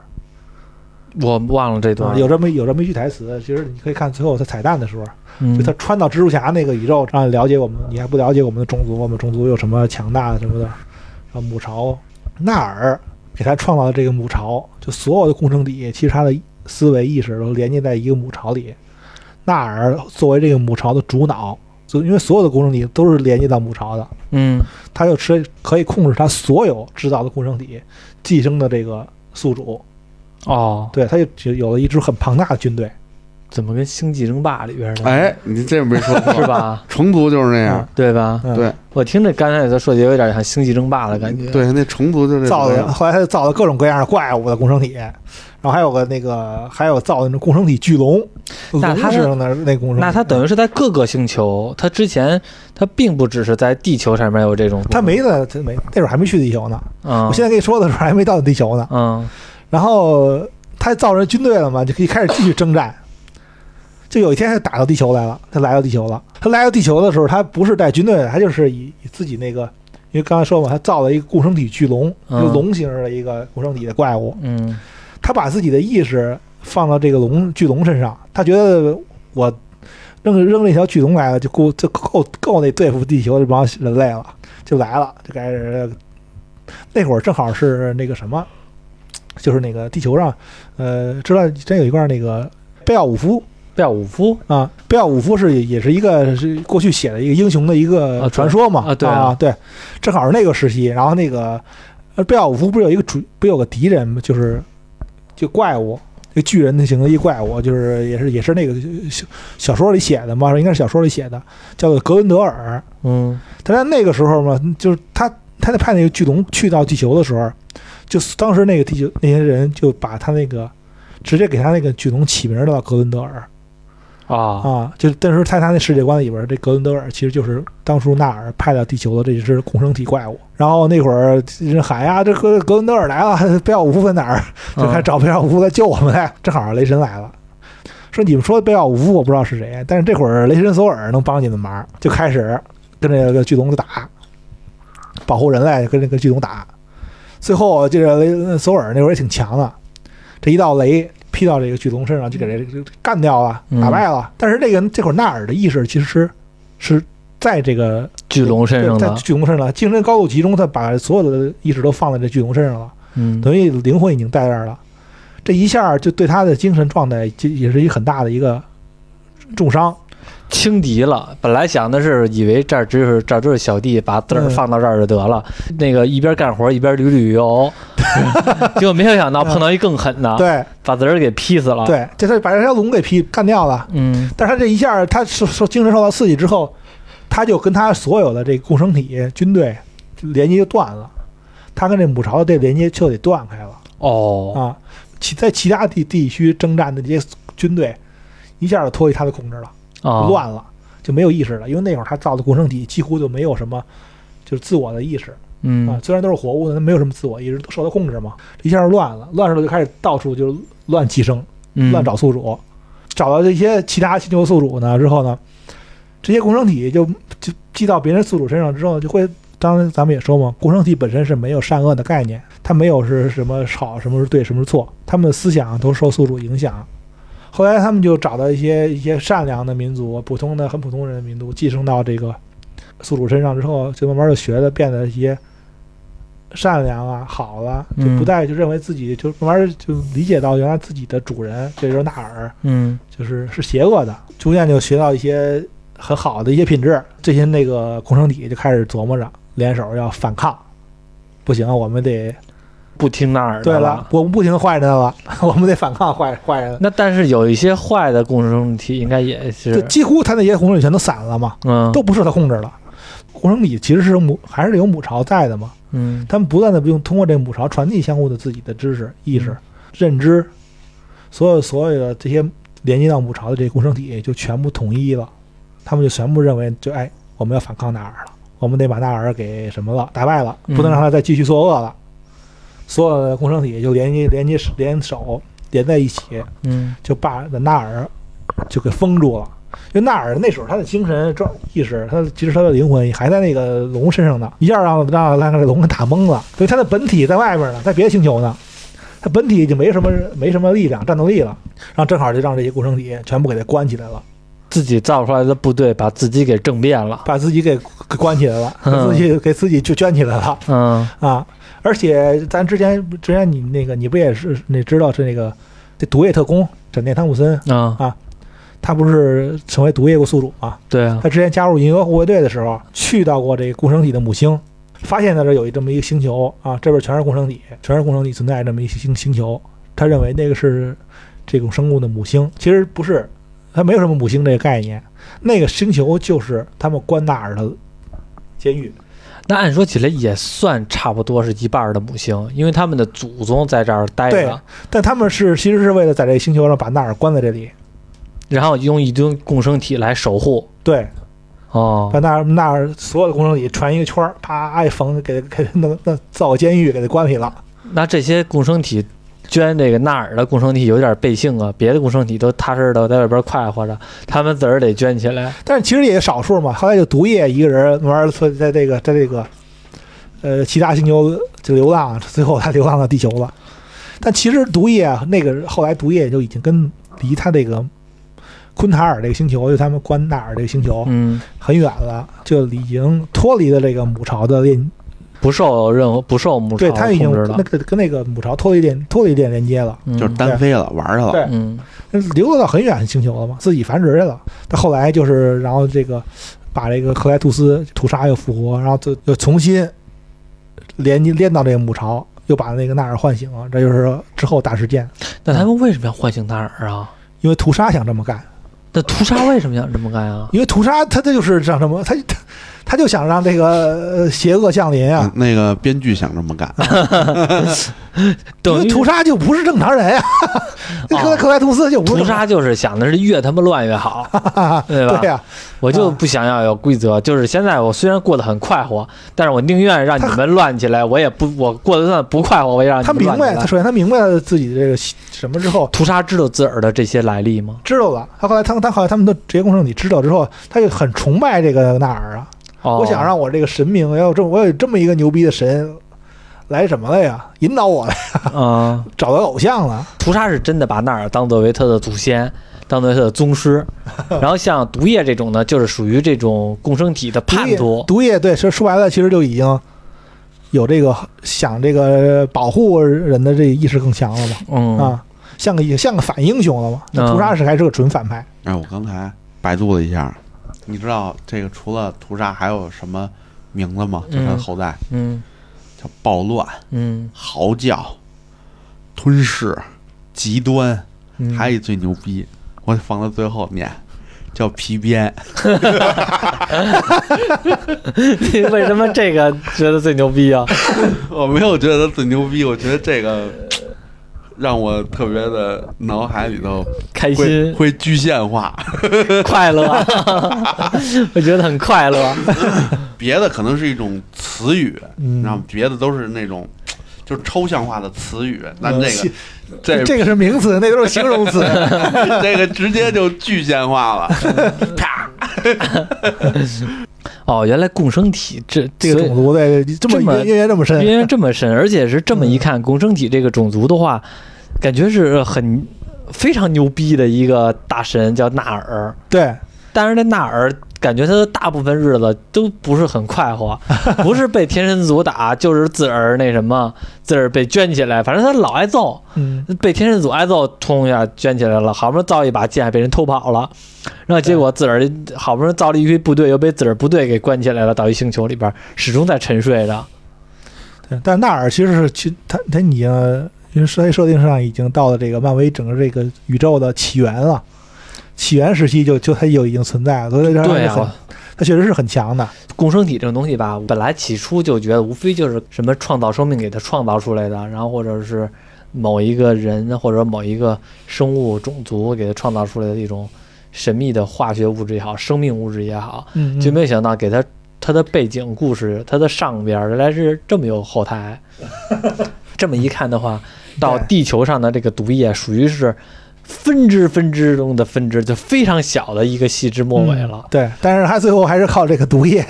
S1: 我忘了这段
S2: 啊，有这么有这么一句台词。其实你可以看最后他彩蛋的时候，
S1: 嗯
S2: 就他穿到蜘蛛侠那个宇宙，让你了解我们，你还不了解我们的种族，我们种族有什么强大的什么的。然后母巢，纳尔给他创造的这个母巢，就所有的共生体，其实他的思维意识都连接在一个母巢里。纳尔作为这个母巢的主脑，就因为所有的共生体都是连接到母巢的，
S1: 嗯
S2: 他就吃可以控制他所有制造的共生体寄生的这个宿主，
S1: 哦，
S2: 对，他就就有了一支很庞大的军队。
S1: 怎么跟《星际争霸》里边的
S3: 哎，你这没说错
S1: 是？吧？
S3: 虫族就是那样，
S1: 对吧？
S2: 嗯
S3: 对
S1: 我听着刚才的设计有点像《星际争霸》的感觉。，
S3: 对，那虫族就是
S2: 造的，后来他就造了各种各样的怪物的共生体，然后还有个那个还有造的那种共生体巨龙，
S1: 那他
S2: 龙似的那那共生体，
S1: 那他等于是在各个星球，他之前他并不只是在地球上面有这种，
S2: 他没呢，他没那会儿还没去地球呢。
S1: 嗯，
S2: 我现在跟你说的时候还没到地球呢。
S1: 嗯
S2: 然后他造成军队了嘛，就可以开始继续征战。就有一天他打到地球来了，他来到地球了。他来到地球的时候，他不是带军队的，他就是以以自己那个，因为刚才说嘛，他造了一个共生体巨龙，
S1: 嗯
S2: 一个龙形的一个共生体的怪物。
S1: 嗯
S2: 他把自己的意识放到这个龙巨龙身上，他觉得我扔扔了一条巨龙来了，就够就够够那对付地球这帮人类了，就来了，就开始那会儿正好是那个什么，就是那个地球上，呃，知道真有一段那个贝奥武夫
S1: 贝奥武夫
S2: 啊，贝奥武夫是也是一个是过去写的一个英雄的一个
S1: 啊
S2: 传说嘛，
S1: 啊对啊
S2: 啊对，正好是那个时期，然后那个呃贝奥武夫不是有一个主不有个敌人吗？就是就怪物。一个巨人的型的一怪物，就是也是也是那个小小说里写的嘛，应该是小说里写的，叫做格伦德尔。
S1: 嗯
S2: 但在那个时候嘛，就是他他在派那个巨龙去到地球的时候，就当时那个地球那些人就把他那个直接给他那个巨龙起名儿叫格伦德尔
S1: 啊
S2: 啊，就但是在他那世界观里边儿，这格伦德尔其实就是当初纳尔派到地球的这只共生体怪物。然后那会儿人喊呀，这格格伦德尔来了，贝奥武夫在哪儿？就开始找贝奥武夫来救我们来，正好雷神来了。说你们说的贝奥武夫我不知道是谁，但是这会儿雷神索尔能帮你们忙，就开始跟这个巨龙就打，保护人类，跟这个巨龙打。最后这个雷索尔那会儿也挺强的，这一道雷劈到这个巨龙身上，就给这个干掉了，
S1: 嗯
S2: 打败了。但是这个这会儿纳尔的意识其实是在这个
S1: 巨龙身上
S2: 在
S1: 的，
S2: 巨龙身上，精神高度集中，他把所有的意识都放在这巨龙身上了。
S1: 嗯
S2: 等于灵魂已经在这儿了，这一下就对他的精神状态就也是一个很大的一个重伤。
S1: 轻敌了。本来想的是以为这儿只是这儿就是小弟，把字儿
S2: 嗯
S1: 放到这儿就得了，那个一边干活一边旅旅游，结果没有想到碰到一更狠的，
S2: 对
S1: 把自个儿给劈死了。，
S2: 对，这他把这条龙给劈干掉了。
S1: 嗯
S2: 但是他这一下，他受受精神受到刺激之后，他就跟他所有的这个共生体军队连接就断了，他跟这母巢的这连接就得断开了
S1: 哦，
S2: 啊。其在其他地地区征战的这些军队，一下就脱离他的控制了。
S1: 啊，
S2: 乱了，就没有意识了。因为那会儿他造的共生体几乎就没有什么，就是自我的意识嗯啊。
S1: 嗯
S2: 虽然都是活物的，没有什么自我意识，都受到控制嘛。一下就乱了，乱了就开始到处就乱寄生，
S1: 嗯
S2: 乱找宿主。找到这些其他星球宿主呢之后呢，这些共生体就就寄到别人宿主身上之后，就会。当然，咱们也说嘛，共生体本身是没有善恶的概念，它没有是什么好，什么是对，什么是错，他们的思想都受宿主影响。后来他们就找到一些一些善良的民族，普通的很普通人的民族，寄生到这个宿主身上之后，就慢慢就学的变得一些善良啊、好了，就
S1: 嗯
S2: 不再就认为自己就慢慢就理解到原来自己的主人，这就是纳尔，
S1: 嗯
S2: 就是是邪恶的，逐渐就学到一些很好的一些品质。这些那个共生体就开始琢磨着联手要反抗，不行，我们得
S1: 不听纳尔的
S2: 对了，我们不听坏人的了，我们得反抗坏坏人。
S1: 那但是有一些坏的共生体应该也
S2: 就是几乎他那些共生体全都散了嘛，
S1: 嗯
S2: 都不受他控制了。共生体其实是母，还是有母巢在的嘛。
S1: 嗯
S2: 他们不断的用通过这个母巢传递相互的自己的知识、意识
S1: 嗯、
S2: 认知，所有所有的这些连接到母巢的这些共生体就全部统一了。他们就全部认为，就哎，我们要反抗纳尔了，我们得把纳尔给什么了，打败了，
S1: 嗯
S2: 不能让他再继续作恶了。所有的共生体就连接、连接、联手连在一起，
S1: 嗯。
S2: 就把纳尔就给封住了。因为纳尔那时候他的精神状意识，他其实他的灵魂还在那个龙身上呢，一下让让让这龙给打懵了。所以他的本体在外边呢，在别的星球呢，他本体已经没什么没什么力量战斗力了，然后正好就让这些共生体全部给他关起来了，
S1: 自己造出来的部队把自己给政变了，
S2: 把自己给给关起来了，自己给自己就圈起来了。
S1: 嗯。
S2: 啊！而且咱之前之前你那个你不也是那知道是那个这毒液特工闪电汤姆森，
S1: 啊
S2: 他不是成为毒液过宿主吗？
S1: 对啊
S2: 他之前加入银河护卫队的时候，去到过这个共生体的母星，发现在这有一这么一个星球啊，这边全是共生体，全是共生体存在这么一星星球。他认为那个是这种生物的母星，其实不是，他没有什么母星这个概念。那个星球就是他们关纳尔的监狱。
S1: 那按说起来也算差不多是一半儿的母星，因为他们的祖宗在这儿待
S2: 对
S1: 着，
S2: 但他们是其实是为了在这星球上把纳尔关在这里，
S1: 然后用一堆共生体来守护。
S2: 对，
S1: 哦
S2: 把，纳尔纳尔所有的共生体传一个圈儿，啪一缝，给他给他弄弄造监狱，给他关里了。
S1: 那这些共生体捐这个纳尔的共生体有点背性啊，别的共生体都踏实的在外边快活着，他们自个儿得捐起来。
S2: 但是其实也少数嘛。后来就毒液一个人慢慢在在这个在这个呃其他星球就流浪，最后他流浪到地球了。但其实毒液啊，那个后来毒液就已经跟离他这个昆塔尔这个星球，就他们关纳尔这个星球
S1: 嗯，
S2: 很远了，就已经脱离了这个母巢的链，
S1: 不受任何不受母巢
S2: 对他已经
S1: 控制了
S2: 那。个跟那个母巢脱离点脱离点连接了。
S1: 嗯
S3: 就是单飞了，玩儿去了。
S2: 对
S1: 嗯
S2: 流落到很远的星球了嘛，自己繁殖去了。但后来就是，然后这个把这个克莱图斯屠杀又复活，然后就又重新连连到这个母巢，又把那个纳尔唤醒了。这就是之后大事件，
S1: 那他们为什么要唤醒纳尔啊？
S2: 因为屠杀想这么干，
S1: 那屠杀为什么想这么干啊？
S2: 因为屠杀他这就是想什么，他他他就想让这个呃邪恶降临啊
S3: 嗯。那个编剧想这么干，
S2: 因
S1: 等于
S2: 为屠杀就不是正常人呀、那克克莱图斯就不是
S1: 屠杀就是想的是越他妈乱越好，对吧？
S2: 对呀、
S1: 我就不想要有规则，就是现在我虽然过得很快活，但是我宁愿让你们乱起来，我也不我过得算不快活，我也让你
S2: 他明白，
S1: 们乱起来
S2: 他首先他明白了自己的这个什么之后，
S1: 屠杀知道自个儿的这些来历吗？
S2: 知道了。他后来他他后来他们的职业工程体知道之后，他就很崇拜这个纳尔啊。
S1: 哦，
S2: 我想让我这个神明要有这么我有这么一个牛逼的神来什么了呀？引导我来
S1: 嗯，
S2: 找到偶像了。
S1: 屠杀是真的把纳尔当作为他的祖先，当作为他的宗师，然后像毒液这种呢，就是属于这种共生体的叛
S2: 毒
S1: 徒
S2: 液，毒液对，说说白了，其实就已经有这个想这个保护人的这个意识更强了嘛。
S1: 嗯
S2: 啊，像个像个反英雄了嘛。那
S1: 嗯
S2: 屠杀是还是个纯反派。
S3: 哎，我刚才百度了一下，你知道这个除了屠杀还有什么名字吗？就他的
S1: 嗯
S3: 后代
S1: 嗯
S3: 叫暴乱、
S1: 嗯
S3: 嚎叫、吞噬、极端，
S1: 嗯，
S3: 还有一最牛逼，我放到最后念，叫皮鞭。
S1: 你 为什么这个觉得最牛逼啊？
S3: 我没有觉得他最牛逼，我觉得这个让我特别的脑海里头
S1: 开心
S3: 会具象化。
S1: 快乐，我觉得很快乐。
S3: 别的可能是一种词语，
S2: 嗯
S3: 然后别的都是那种就是抽象化的词语，但这
S2: 呃
S3: 个这
S2: 这个是名词，那都是形容词。
S3: 这个直接就具象化了，啪！
S1: 哦，原来共生体这
S2: 这个种族的这么
S1: 这么
S2: 渊源这么深，
S1: 渊源这么深，而且是这么一看，共生体这个种族的话，感觉是很非常牛逼的一个大神，叫纳尔。
S2: 对，
S1: 但是那纳尔感觉他的大部分日子都不是很快活，不是被天神族打，就是自个儿那什么，自个儿被圈起来，反正他老挨揍，
S2: 嗯，
S1: 被天神族挨揍，通一下圈起来了，好不容易造一把剑，还被人偷跑了，然后结果自个儿好不容易造了一批部队，又被自个儿部队给关起来了，到一星球里边，始终在沉睡着。
S2: 对。但纳尔其实是去他他已经因为设设定上已经到了这个漫威整个这个宇宙的起源了，起源时期就就它就已经存在了，所以它
S1: 对
S2: 很
S1: 啊，
S2: 他确实是很强的。
S1: 共生体这种东西吧，本来起初就觉得无非就是什么创造生命给它创造出来的，然后或者是某一个人或者某一个生物种族给它创造出来的一种神秘的化学物质也好，生命物质也好，
S2: 嗯，
S1: 就没想到给它它的背景故事，它的上边儿原来是这么有后台。这么一看的话，到地球上的这个毒液属于是分支分支中的分支，就非常小的一个细枝末尾了。
S2: 嗯对，但是他最后还是靠这个毒液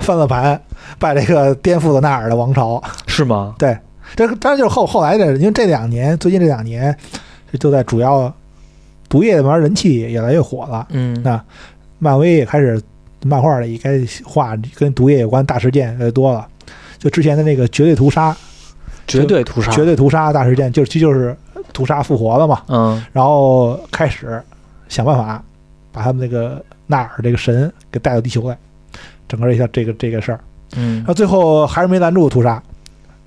S2: 翻了盘，把这个颠覆了纳尔的王朝。
S1: 是吗？
S2: 对，这当然就是后后来的，因为这两年最近这两年就在主要毒液慢慢人气也越来越火了，
S1: 嗯，
S2: 那漫威也开始漫画里也开始画跟毒液有关大事件越多了。就之前的那个绝对屠杀，
S1: 绝对屠杀，
S2: 绝对屠杀大事件，就其实就是屠杀复活了嘛，
S1: 嗯。
S2: 然后开始想办法把他们那个纳尔这个神给带到地球来，整个一下这个这个事儿，
S1: 嗯。
S2: 那，最后还是没拦住屠杀，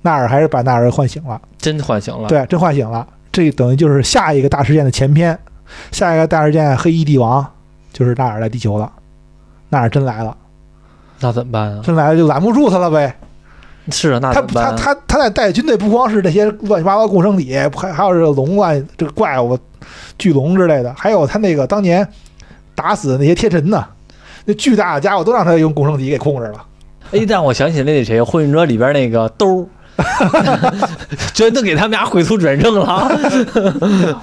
S2: 纳尔还是把纳尔唤醒了，
S1: 真唤醒了。，
S2: 对，真唤醒了，这等于就是下一个大事件的前篇，下一个大事件黑衣帝王就是纳尔来地球了，纳尔真来了，
S1: 那怎么办啊？
S2: 真来了就拦不住他了呗，
S1: 是啊，那
S2: 他他？他他在带军队，不光是这些乱七八糟共生体，还还有这个龙啊这个怪物、巨龙之类的，还有他那个当年打死的那些天神呢，那巨大的家伙都让他用共生体给控制了。
S1: 哎，让我想起那那谁，《火影忍者》里边那个兜儿，居然都给他们俩毁图转正了。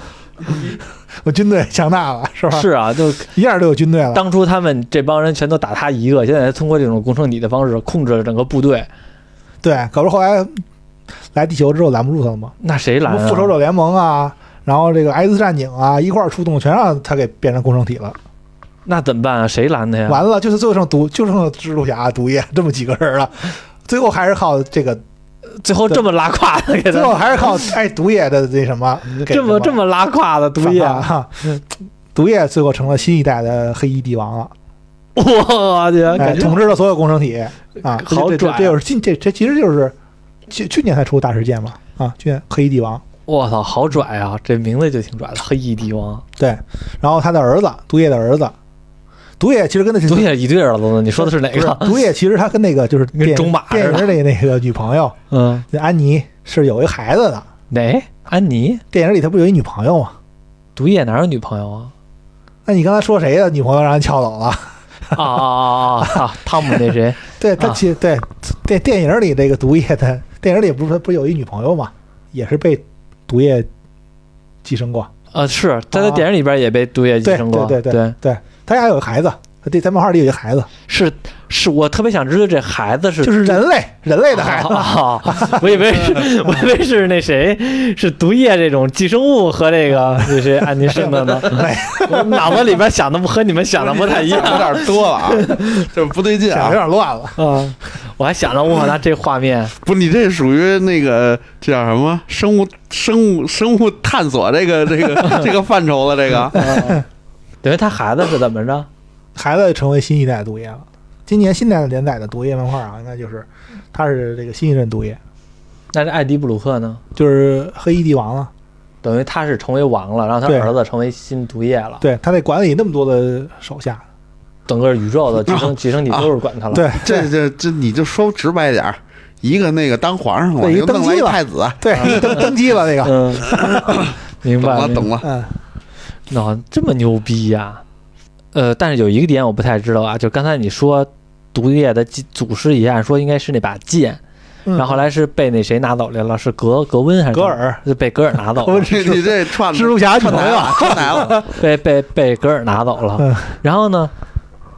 S2: 我军队强大了，是吧？
S1: 是啊，就
S2: 一下就有军队了。
S1: 当初他们这帮人全都打他一个，现在通过这种共生体的方式控制了整个部队。
S2: 对，可是后来来地球之后拦不住他了吗，
S1: 那谁拦啊？
S2: 复仇者联盟啊，然后这个 X 战警啊一块儿出动，全让他给变成共生体了。
S1: 那怎么办啊？谁拦的呀？
S2: 完了，就是最后剩毒，就剩蜘蛛侠、毒液这么几个人了。最后还是靠这个，
S1: 最后这么拉胯的给
S2: 最后，还是靠哎毒液的那什么，给
S1: 这么这么拉胯的毒液，
S2: 啊 毒液最后成了新一代的黑衣帝王了，
S1: 我去，
S2: 哎，统治了所有共生体啊，
S1: 好拽啊
S2: 这就是今这这其实就是去去年才出大事件嘛啊，去年黑衣帝王
S1: 我操，好拽啊！这名字就挺拽的，黑衣帝王。
S2: 对，然后他的儿子毒液的儿子，毒液其实跟那
S1: 毒液一对儿子呢，你说的是哪个？
S2: 毒液其实他跟那个就是电
S1: 跟种马
S2: 电影里那个女朋友
S1: 嗯，
S2: 那安妮是有一孩子的，
S1: 哪？安妮？
S2: 电影里他不有一女朋友吗？
S1: 毒液哪有女朋友啊？
S2: 那你刚才说谁的女朋友让人撬走了？
S1: 啊啊啊！汤姆那谁？
S2: 对他其实对电电影里那个毒液的电影里不是不是有一女朋友吗？也是被毒液寄生过，
S1: 呃，是他在电影里边也被毒液寄生过。
S2: 对对对对，他家有个孩子，这在漫画里有一个孩子，
S1: 是是，我特别想知道这孩子是
S2: 就是人类人类的孩子，
S1: 啊，我以为是，我以为是那谁，是毒液这种寄生物和这个那谁安妮生的呢。我脑子里边想的不和你们想的不太一样
S3: 有点多了啊，这不对劲啊
S2: 有！点乱了。
S1: 啊！我还想着我那这画面，
S3: 不，你这属于那个这叫什么生物生物生物探索这个这个这个范畴了，这个
S1: 等于他孩子是怎么着？
S2: 孩子成为新一代的毒液了。今年新代连载的毒液漫画啊，应该就是他是这个新一任毒液，
S1: 那这艾迪布鲁克呢？
S2: 就是黑衣帝王了。
S1: 等于他是成为王了，让他儿子成为新毒液了。
S2: 对他得管理那么多的手下，
S1: 整个宇宙的寄生 寄生体都是管他了。
S2: 对
S3: 这这这你就说直白点儿，一个那个当皇上了，
S2: 对一
S3: 又弄来一
S2: 登基了
S3: 太子，
S2: 对，登登基了那个，
S1: 嗯，明白
S3: 了懂了。
S2: 嗯，
S1: 那、这么牛逼呀、呃，但是有一个点我不太知道啊，就刚才你说毒液的祖师爷按说应该是那把剑，
S2: 嗯
S1: 然后后来是被那谁拿走来了，是格格温还是
S2: 格？尔
S1: 就被格尔拿走了，
S2: 格温是
S3: 这你这串
S2: 蜘蛛侠
S3: 串台了，串台了。
S1: 被被被格尔拿走了。
S2: 嗯
S1: 然后呢，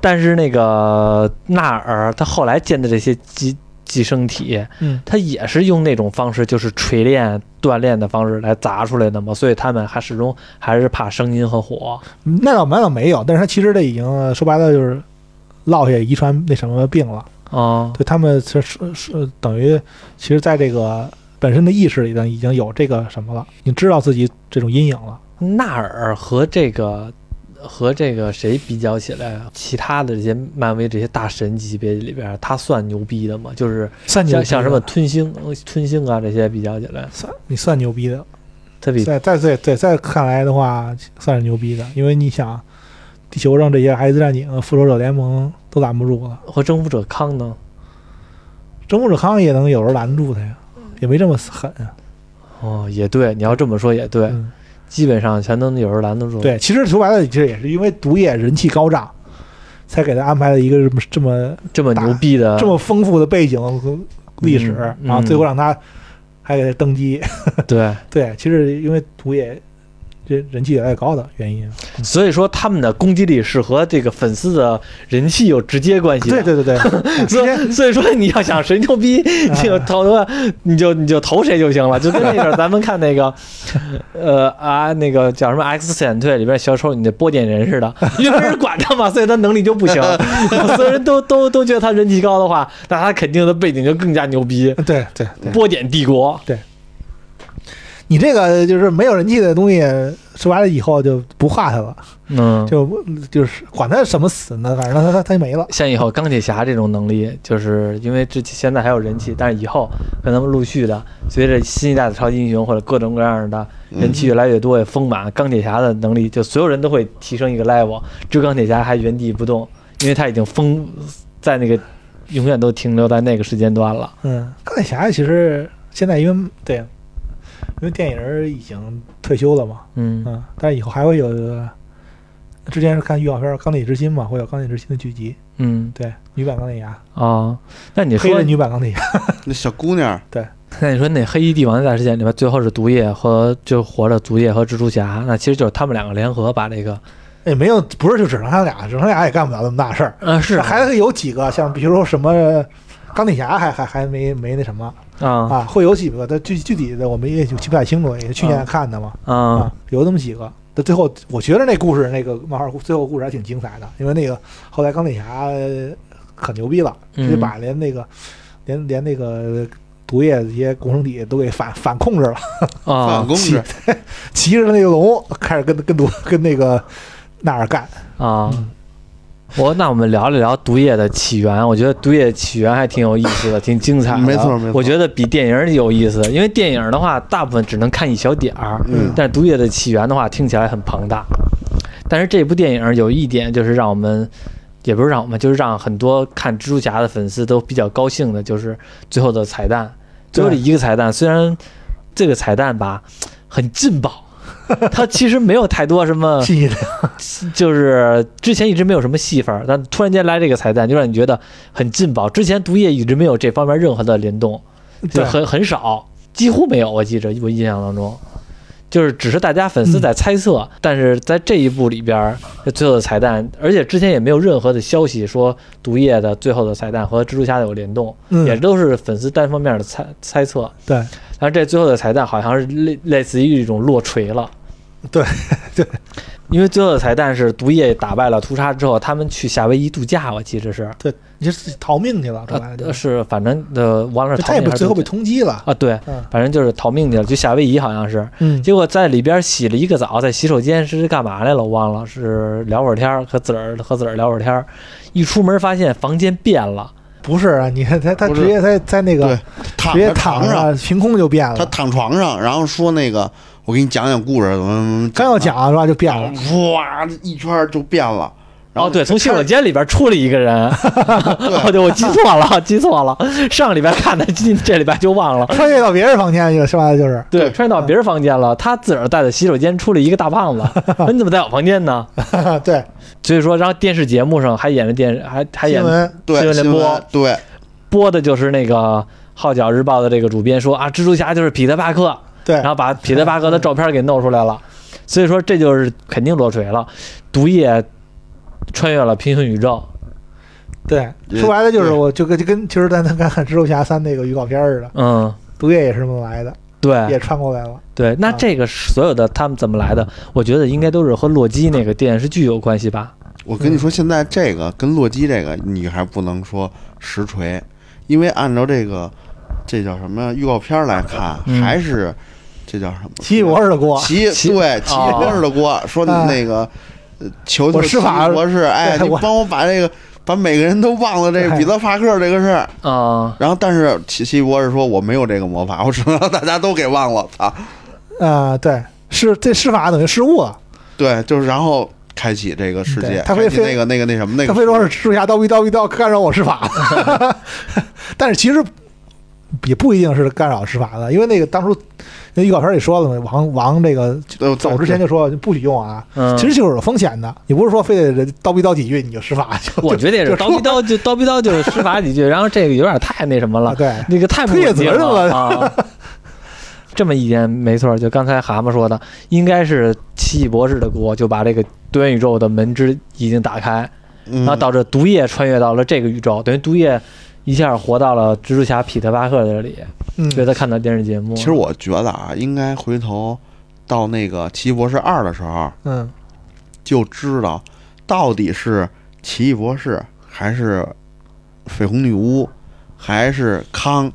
S1: 但是那个纳尔他后来建的这些寄寄生体，
S2: 嗯，
S1: 他也是用那种方式，就是锤炼锻炼的方式来砸出来的嘛，所以他们还始终还是怕声音和火。
S2: 那倒那倒没有，但是他其实这已经说白了就是落下遗传那什么病了。
S1: 哦，
S2: 对他们是是是等于，其实在这个本身的意识里呢，已经有这个什么了，你知道自己这种阴影了。
S1: 纳尔和这个和这个谁比较起来，其他的这些漫威这些大神级别里边，他算牛逼的吗？就是像像什么吞星、吞星啊这些比较起来，
S2: 算你算牛逼的，
S1: 他比
S2: 在在在在在看来的话，算是牛逼的，因为你想，地球上这些 X 战警、复仇者联盟都拦不住了，
S1: 和征服者康呢？
S2: 征服者康也能有人拦住他呀，也没这么狠。啊。
S1: 哦，也对，你要这么说也对，
S2: 嗯
S1: 基本上全都有人拦得住。，
S2: 对，其实说白了，其实也是因为毒液人气高涨，才给他安排了一个这么这么
S1: 这么牛逼的，
S2: 这么丰富的背景和历史，
S1: 嗯
S2: 然后最后让他还给他登基。
S1: 对，
S2: 对，其实因为毒液这人气越来越高的原因。
S1: 所以说他们的攻击力是和这个粉丝的人气有直接关系的。
S2: 对对对对，
S1: 所以所以说你要想谁牛逼，
S2: 啊
S1: 你就投的，你就你就投谁就行了。就跟那个咱们看那个，呃啊，那个叫什么《X 闪退》里边小丑你的波点人似的，因为没人管他嘛，所以他能力就不行。所有人都都都觉得他人气高的话，那他肯定的背景就更加牛逼。
S2: 对对对，
S1: 波点帝国，
S2: 你这个就是没有人气的东西，说白了以后就不画它了，
S1: 嗯，
S2: 就就是管他什么死呢，反正他他他没了。
S1: 像以后钢铁侠这种能力，就是因为之现在还有人气，但是以后可能陆续的随着新一代的超级英雄或者各种各样的人气越来越多也丰满，钢铁侠的能力就所有人都会提升一个 level，只有钢铁侠还原地不动，因为他已经封在那个永远都停留在那个时间段了。
S2: 嗯，钢铁侠其实现在因为对，因为电影儿已经退休了嘛，
S1: 嗯
S2: 嗯，但是以后还会有。之前是看预告片儿《钢铁之心》嘛，会有《钢铁之心》的剧集，
S1: 嗯
S2: 对，女版钢铁侠，
S1: 啊，那你说
S2: 黑人女版钢铁侠，
S3: 那小姑娘，对
S1: 那你说那黑衣帝王那大事件里面，最后是毒液和就活着毒液和蜘蛛侠，那其实就是他们两个联合把这个
S2: 也没有，不是就只剩他俩，只剩他俩也干不了那么大事儿。
S1: 呃是
S2: 还会有几个像比如说什么钢铁侠还还还没没那什么
S1: 啊
S2: 啊，会有几个，但具具体的我们也记不太清楚，也是去年看的嘛
S1: 啊
S2: 啊，有那么几个。但最后我觉得那故事那个漫画最后故事还挺精彩的，因为那个后来钢铁侠可牛逼了，直接
S1: 嗯
S2: 把连那个连连那个。毒液这些共生体都给反反控制了，
S1: 啊
S3: 反攻制，
S2: 骑着那个龙开始跟跟毒跟那个纳尔干。
S1: 啊
S2: 嗯！
S1: 我那我们聊一聊毒液的起源，我觉得毒液起源还挺有意思的，挺精彩的。
S3: 没错没错
S1: 我觉得比电影有意思，因为电影的话大部分只能看一小点儿，
S3: 嗯
S1: 但是毒液的起源的话听起来很庞大。但是这部电影有一点就是让我们，也不是让我们，就是让很多看蜘蛛侠的粉丝都比较高兴的，就是最后的彩蛋。最后的一个彩蛋，虽然这个彩蛋吧很劲爆，它其实没有太多什么 就是之前一直没有什么戏份儿，但突然间来这个彩蛋，就让你觉得很劲爆。之前毒液一直没有这方面任何的联动，就很很少，几乎没有。我记着我印象当中，就是只是大家粉丝在猜测，但是在这一部里边最后的彩蛋，而且之前也没有任何的消息说毒液的最后的彩蛋和蜘蛛侠有联动，
S2: 嗯。
S1: 也都是粉丝单方面的猜猜测。
S2: 对。
S1: 但是这最后的彩蛋好像是类类似于一种落锤了。
S2: 对 对，
S1: 因为最后的彩蛋是毒液打败了屠杀之后，他们去夏威夷度假，我记着是，
S2: 对，你是逃命去了，说白了就是
S1: 反正呃完了
S2: 他也最后被通缉了。
S1: 啊对，
S2: 嗯
S1: 反正就是逃命去了，去夏威夷好像是，
S2: 嗯，
S1: 结果在里边洗了一个澡，在洗手间是干嘛来了？我忘了，是聊会儿天儿，和自个儿和自个儿聊会儿天儿，一出门发现房间变了，
S2: 不是啊，你看他他直接在在那个
S3: 对，躺
S2: 直接
S3: 躺上，
S2: 凭空就变了他。
S3: 躺床上，然后说那个，我给你讲讲故事，怎么怎么
S2: 刚要讲是吧，就变了。
S3: 哇，一圈儿就变了。然后
S1: 哦对，从洗手间里边出了一个人，哦对，我记错了，记错了，上个礼拜看的，今这礼拜就忘了。
S2: 穿越到别人房间去了，是吧？就是。
S1: 对，穿越到别人房间了，他自个儿在的洗手间出了一个大胖子，说你怎么在我房间呢？
S2: 对，
S1: 所以说，然后电视节目上还演着电视，还还演
S2: 新闻
S3: 对
S1: 新闻联播
S3: 对，
S1: 播的就是那个《号角日报》的这个主编说啊，蜘蛛侠就是彼得帕克，
S2: 对。
S1: 然后把彼得帕克的照片给弄出来了，所以说这就是肯定落锤了，毒液穿越了平行宇宙，
S2: 对，说白了就是我就跟就跟其实咱咱看看蜘蛛侠三那个预告片似的，
S1: 嗯，
S2: 毒液也是这么来的，
S1: 对。
S2: 也穿过来了。
S1: 对，那
S2: 啊。
S1: 这个所有的他们怎么来的？我觉得应该都是和洛基那个电视剧有关系吧。
S3: 我跟你说，现在这个跟洛基这个，你还不能说实锤，因为按照这个这叫什么预告片来看，
S1: 嗯。
S3: 还是这叫什么？
S2: 奇异博士的锅，
S3: 奇
S1: 奇
S3: 对奇异博士的锅，说
S2: 啊
S3: 那个呃求求
S2: 我施法
S3: 奇异博士，哎，你帮我把这个把每个人都忘了这个
S2: 哎
S3: 彼得帕克这个事儿。
S1: 啊，
S3: 然后，但是奇奇异博士说我没有这个魔法，我只能让大家都给忘了。他，
S2: 啊，对，是这施法等于失误了。
S3: 对，就是然后开启这个世界，
S2: 他非非
S3: 那个那个那什么那个，
S2: 他非说是蜘蛛侠叨逼叨逼叨干扰我施法，但是其实也不一定是干扰施法的，因为那个当初那预告片里说了嘛，王王这个
S3: 对
S2: 走之前就说不许用啊，
S1: 嗯，
S2: 其实就是有风险的，你不是说非得叨逼叨几句你就施法，就
S1: 我觉得也是
S2: 就
S1: 叨逼叨就叨逼叨就施法几句，然后这个有点太那什么了，
S2: 啊对，
S1: 那个太不
S2: 推卸
S1: 稳定
S2: 责任了
S1: 啊。这么一点没错，就刚才蛤蟆说的，应该是奇异博士的锅就把这个多元宇宙的门之已经打开，
S3: 嗯。
S1: 然后导致毒液穿越到了这个宇宙，等于毒液一下活到了蜘蛛侠彼得巴克这里，
S2: 嗯，
S1: 给他看到电视节目。
S3: 其实我觉得啊，应该回头到那个奇异博士二的时候，
S2: 嗯
S3: 就知道到底是奇异博士还是绯红女巫还是康，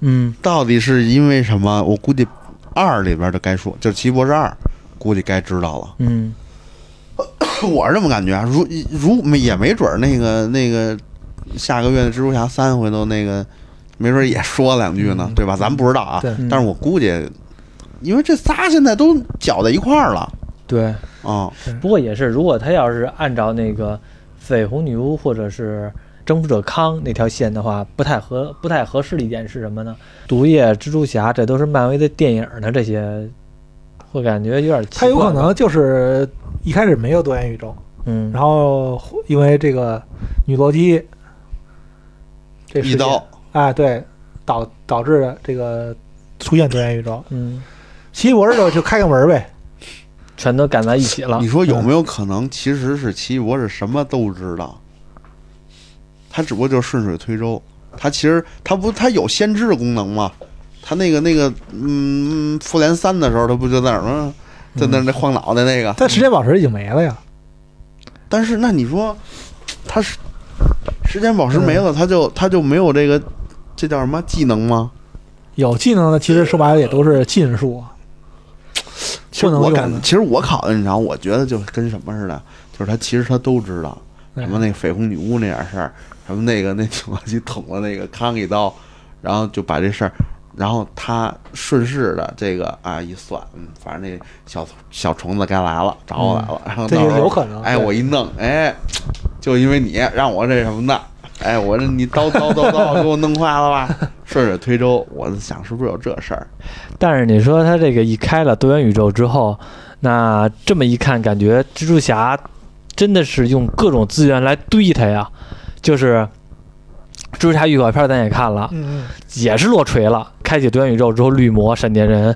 S1: 嗯
S3: 到底是因为什么？我估计二里边的该说，就是奇异博士二，估计该知道了。
S1: 嗯
S3: 我是这么感觉啊，如如没也没准儿那个那个下个月的蜘蛛侠三回头那个，没准儿也说两句呢，
S2: 嗯。
S3: 对吧？咱不知道啊，但是我估计，因为这仨现在都搅在一块儿了。
S1: 对，
S3: 啊，
S1: 不过也是，如果他要是按照那个绯红女巫或者是征服者康那条线的话，不太合不太合适的一点是什么呢？毒液、蜘蛛侠，这都是漫威的电影呢，这些会感觉有点奇
S2: 他有可能就是一开始没有多元宇宙，
S1: 嗯，
S2: 然后因为这个女罗辑这
S3: 一刀，
S2: 啊，对，导导致的这个出现多元宇宙，
S1: 嗯，
S2: 奇异博士就就开个门呗，
S1: 全都赶在一起了
S3: 你。说有没有可能，其实是奇异博士什么都知道，他只不过就是顺水推舟，他其实他不他有先知的功能吗？他那个那个嗯，复联三的时候，他不就在那儿吗？在那那晃脑袋那个，
S2: 但时间宝石已经没了呀，
S3: 但是那你说，他是时间宝石没了，他就他就没有这个这叫什么技能吗？
S2: 有技能的其实说白了也都是禁术，
S3: 其实我感其实我考的，你知道，我觉得就跟什么似的，就是他其实他都知道
S2: 哎
S3: 什么那绯红女巫那点事儿，什么那个那女罗辑捅了那个康一刀，然后就把这事儿。然后他顺势的这个啊一算，嗯，反正那小小虫子该来了，找我来了，然后
S2: 这
S3: 到时
S2: 有可能。
S3: 哎，我一弄，哎，就因为你让我这什么的，哎，我这你叨叨叨叨给我弄坏了吧？顺水推舟，我就想是不是有这事儿？
S1: 但是你说他这个一开了多元宇宙之后，那这么一看，感觉蜘蛛侠真的是用各种资源来堆他呀，就是。蜘蛛侠预告片咱也看了，
S2: 嗯嗯，
S1: 也是落锤了。开启多元宇宙之后，绿魔、闪电人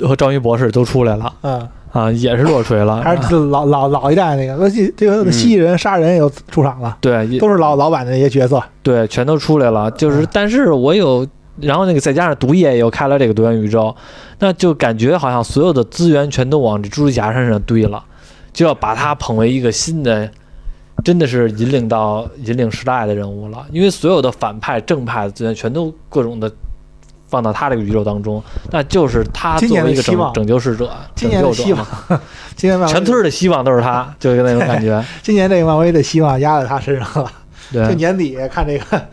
S1: 和章鱼博士都出来了
S2: 嗯，
S1: 啊，也是落锤了。
S2: 还是老老老一代那个，那这这个
S3: 嗯
S2: 蜥蜴人、杀人又出场了，
S1: 对，
S2: 都是老老版的那些角色。
S1: 对，全都出来了。就是
S2: 嗯，
S1: 但是我有，然后那个再加上毒液又开了这个多元宇宙，那就感觉好像所有的资源全都往这蜘蛛侠身上堆了，就要把它捧为一个新的，真的是引领到引领时代的人物了。因为所有的反派、正派的资源全都各种的放到他这个宇宙当中，那就是他
S2: 今年的
S1: 作为一个拯
S2: 希望
S1: 拯救使者、
S2: 今
S1: 拯救者
S2: 年的希望
S1: 嘛，，
S2: 今年漫威
S1: 全村的希望都是他，就是那种感觉。
S2: 今年这个漫威的希望压在他身上了。就，年底看这个，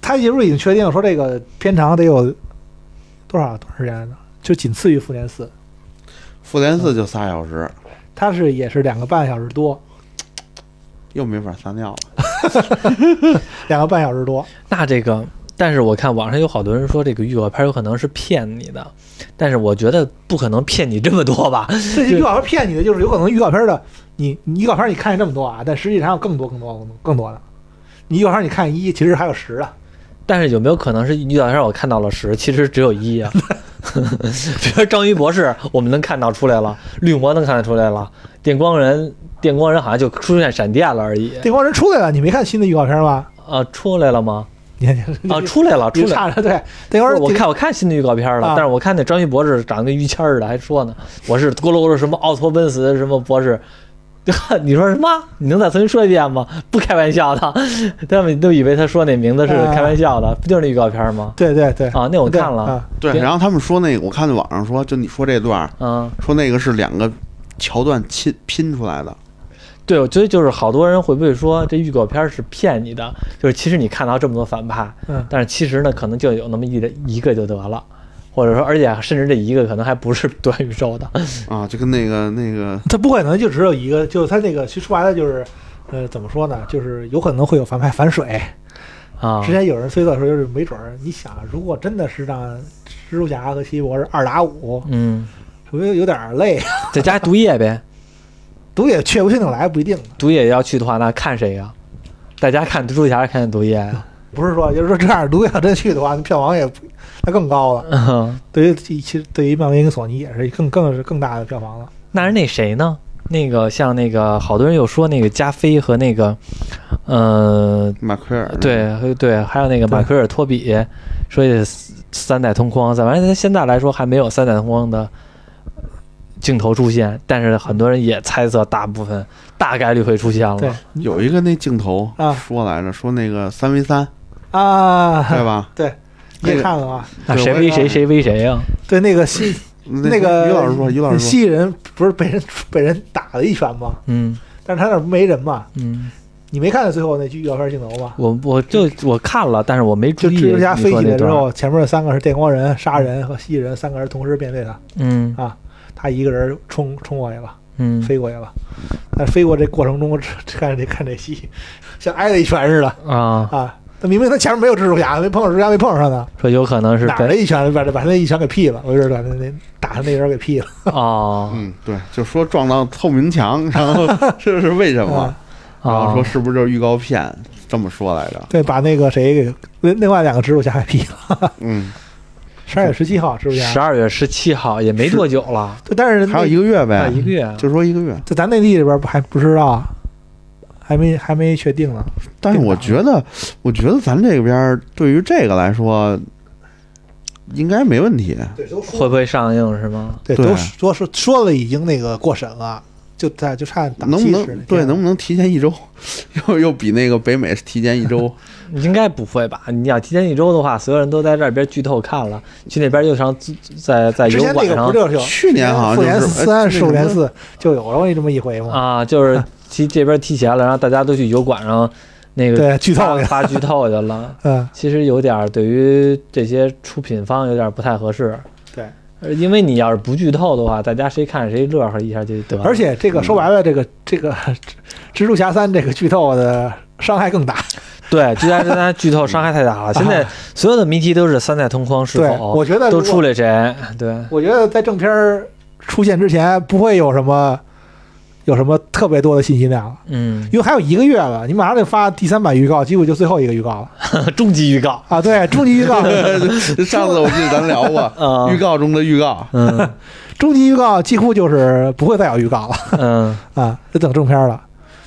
S2: 他是不是已经确定说这个片长得有多少多长时间呢？就仅次于复联四，
S3: 复联四就仨小时，
S2: 他是也是两个半小时多，
S3: 又没法撒尿了。
S2: 两个半小时多。
S1: 那这个，但是我看网上有好多人说这个预告片有可能是骗你的，但是我觉得不可能骗你这么多吧？
S2: 这 预告片骗你的，就是有可能预告片的你你预告片你看见这么多啊，但实际上有更多更多更多的。你预告片你看一，其实还有十的。
S1: 但是有没有可能是预告片我看到了十，其实只有一啊？比如说章鱼博士，我们能看到出来了，绿魔能看得出来了，电光人电光人好像就出现闪电了而已。
S2: 电光人出来了，你没看新的预告片吗？
S1: 啊，出来了吗？
S2: 你看你
S1: 啊，出来了，出来了。
S2: 对那会儿，
S1: 我看我看新的预告片了，
S2: 啊
S1: 但是我看那章鱼博士长得跟于谦儿似的，还说呢，我是咕噜咕噜什么奥托奔斯什么博士，你说什么？你能再重新说一遍吗？不开玩笑的，他们都以为他说那名字是开玩笑的，不就是那预告片吗？
S2: 对对对，
S1: 啊，那我看了，
S2: 啊。
S3: 对，然后他们说那个，我看那网上说，就你说这段儿，
S1: 嗯，
S3: 说那个是两个桥段拼拼出来的，
S1: 对，我觉得就是好多人会不会说这预告片是骗你的？就是其实你看到这么多反派，
S2: 嗯。
S1: 但是其实呢，可能就有那么一个一个就得了，或者说，而且甚至这一个可能还不是短宇宙的，
S3: 啊，就跟那个那个
S2: 他不可能就只有一个，就是他那个其实说白了就是，呃，怎么说呢？就是有可能会有反派反水。
S1: 啊
S2: 之前有人推测说，就是没准儿，你想，如果真的是让蜘蛛侠和奇异博士二打五，
S1: 嗯，
S2: 是不是有点儿累？
S1: 再加毒液呗，
S2: 毒液确不确定来不一定。
S1: 毒液要去的话，那看谁呀、大家看蜘蛛侠还是看毒液呀、
S2: 不是说，就是说这样如果要真去的话，那票房也不那更高了。
S1: 嗯，
S2: 对于其实对于漫威跟索尼也是更更是更大的票房了。
S1: 那是那谁呢？那个像那个好多人又说那个加菲和那个，呃，
S3: 马奎尔，
S1: 对对，还有那个马奎尔托比，说这三代同框，反正现在来说还没有三代同框的镜头出现，但是很多人也猜测大部分大概率会出现
S2: 对
S1: 了。
S3: 有一个那镜头
S2: 啊
S3: 说来着，说那个三 v 三，
S2: 啊，
S3: 对吧？
S2: 对你也看了啊？
S1: 那谁威谁谁威谁呀？
S2: 对，那个西那个
S3: 于老师说，于老师说，
S2: 蜥蜴人不是被人被人打了一拳吗？
S1: 嗯
S2: 但是他那儿没人嘛，
S1: 嗯，
S2: 你没看到最后那句预告片镜头吗？
S1: 我我就我看了，但是我没注意。
S2: 就蜘蛛侠飞起来之后，前面有三个是电光人、杀人和蜥蜴人，三个人同时面对他，
S1: 嗯啊
S2: 他一个人冲冲过去了，
S1: 嗯，
S2: 飞过去了。但飞过这过程中，看这看这戏，像挨了一拳似的
S1: 啊，
S2: 啊！他明明他前面没有蜘蛛侠，没碰上蜘蛛侠，没碰上他呢，
S1: 说有可能是
S2: 哪儿的一拳把这把他那一拳给劈了，我就是把那那打他那人给劈了。
S1: 哦
S3: 嗯，对，就说撞到透明墙，然后 这是为什么
S2: 啊？
S3: 然后
S1: 哦
S3: 说是不是就是预告片？这么说来着？
S2: 对，把那个谁给另另外两个蜘蛛侠给劈了。
S3: 嗯，
S2: 十二月十七号，蜘蛛侠十。
S1: 二月十七号也没多久了，
S2: 对，但是
S3: 还有一个月
S1: 啊
S3: 呗，
S1: 一个月。
S3: 就说一个月。
S2: 在咱内地这边不还不知道，还没还没确定呢。
S3: 但是我觉得，我觉得咱这边儿对于这个来说，应该没问题。
S2: 对，都
S1: 会不会上映是吗？
S2: 对，
S3: 对
S2: 都说说说了，已经那个过审了，就在就差打
S3: 能不能对？能不能提前一周？又又比那个北美提前一周？
S1: 应该不会吧？你要提前一周的话，所有人都在这边剧透看了，去那边又上在在油管
S2: 之前那个不
S1: 上
S2: 就是
S3: 去年好像
S2: 复联
S3: 就是
S2: 三、
S3: 哎
S2: 复联四就有了这么一回嘛？
S1: 啊，就是 提这边提前了，然后大家都去油管上那个
S2: 对，剧透去，
S1: 发发剧透去了。
S2: 嗯，
S1: 其实有点儿对于这些出品方有点儿不太合适。
S2: 对
S1: 呃，因为你要是不剧透的话，大家谁看谁乐呵一下就得了。
S2: 而且这个说白了，这个这个蜘蛛侠三这个剧透的伤害更大。
S1: 对《居家之三》剧透伤害太大了，现在 所有的谜题都是三代同框是
S2: 对，
S1: 否
S2: 我觉得
S1: 都出来谁？对，
S2: 我觉得在正片儿出现之前，不会有什么有什么特别多的信息量了，
S1: 嗯，
S2: 因为还有一个月了，你马上得发第三版预告，几乎就最后一个预告了。
S1: 终极预告。
S2: 啊！对，终极预告，
S3: 上次我记得咱聊过
S1: 啊
S3: 预告中的预告，
S1: 嗯。
S2: 终极预告几乎就是不会再有预告了。
S1: 嗯。
S2: 啊，得等正片了。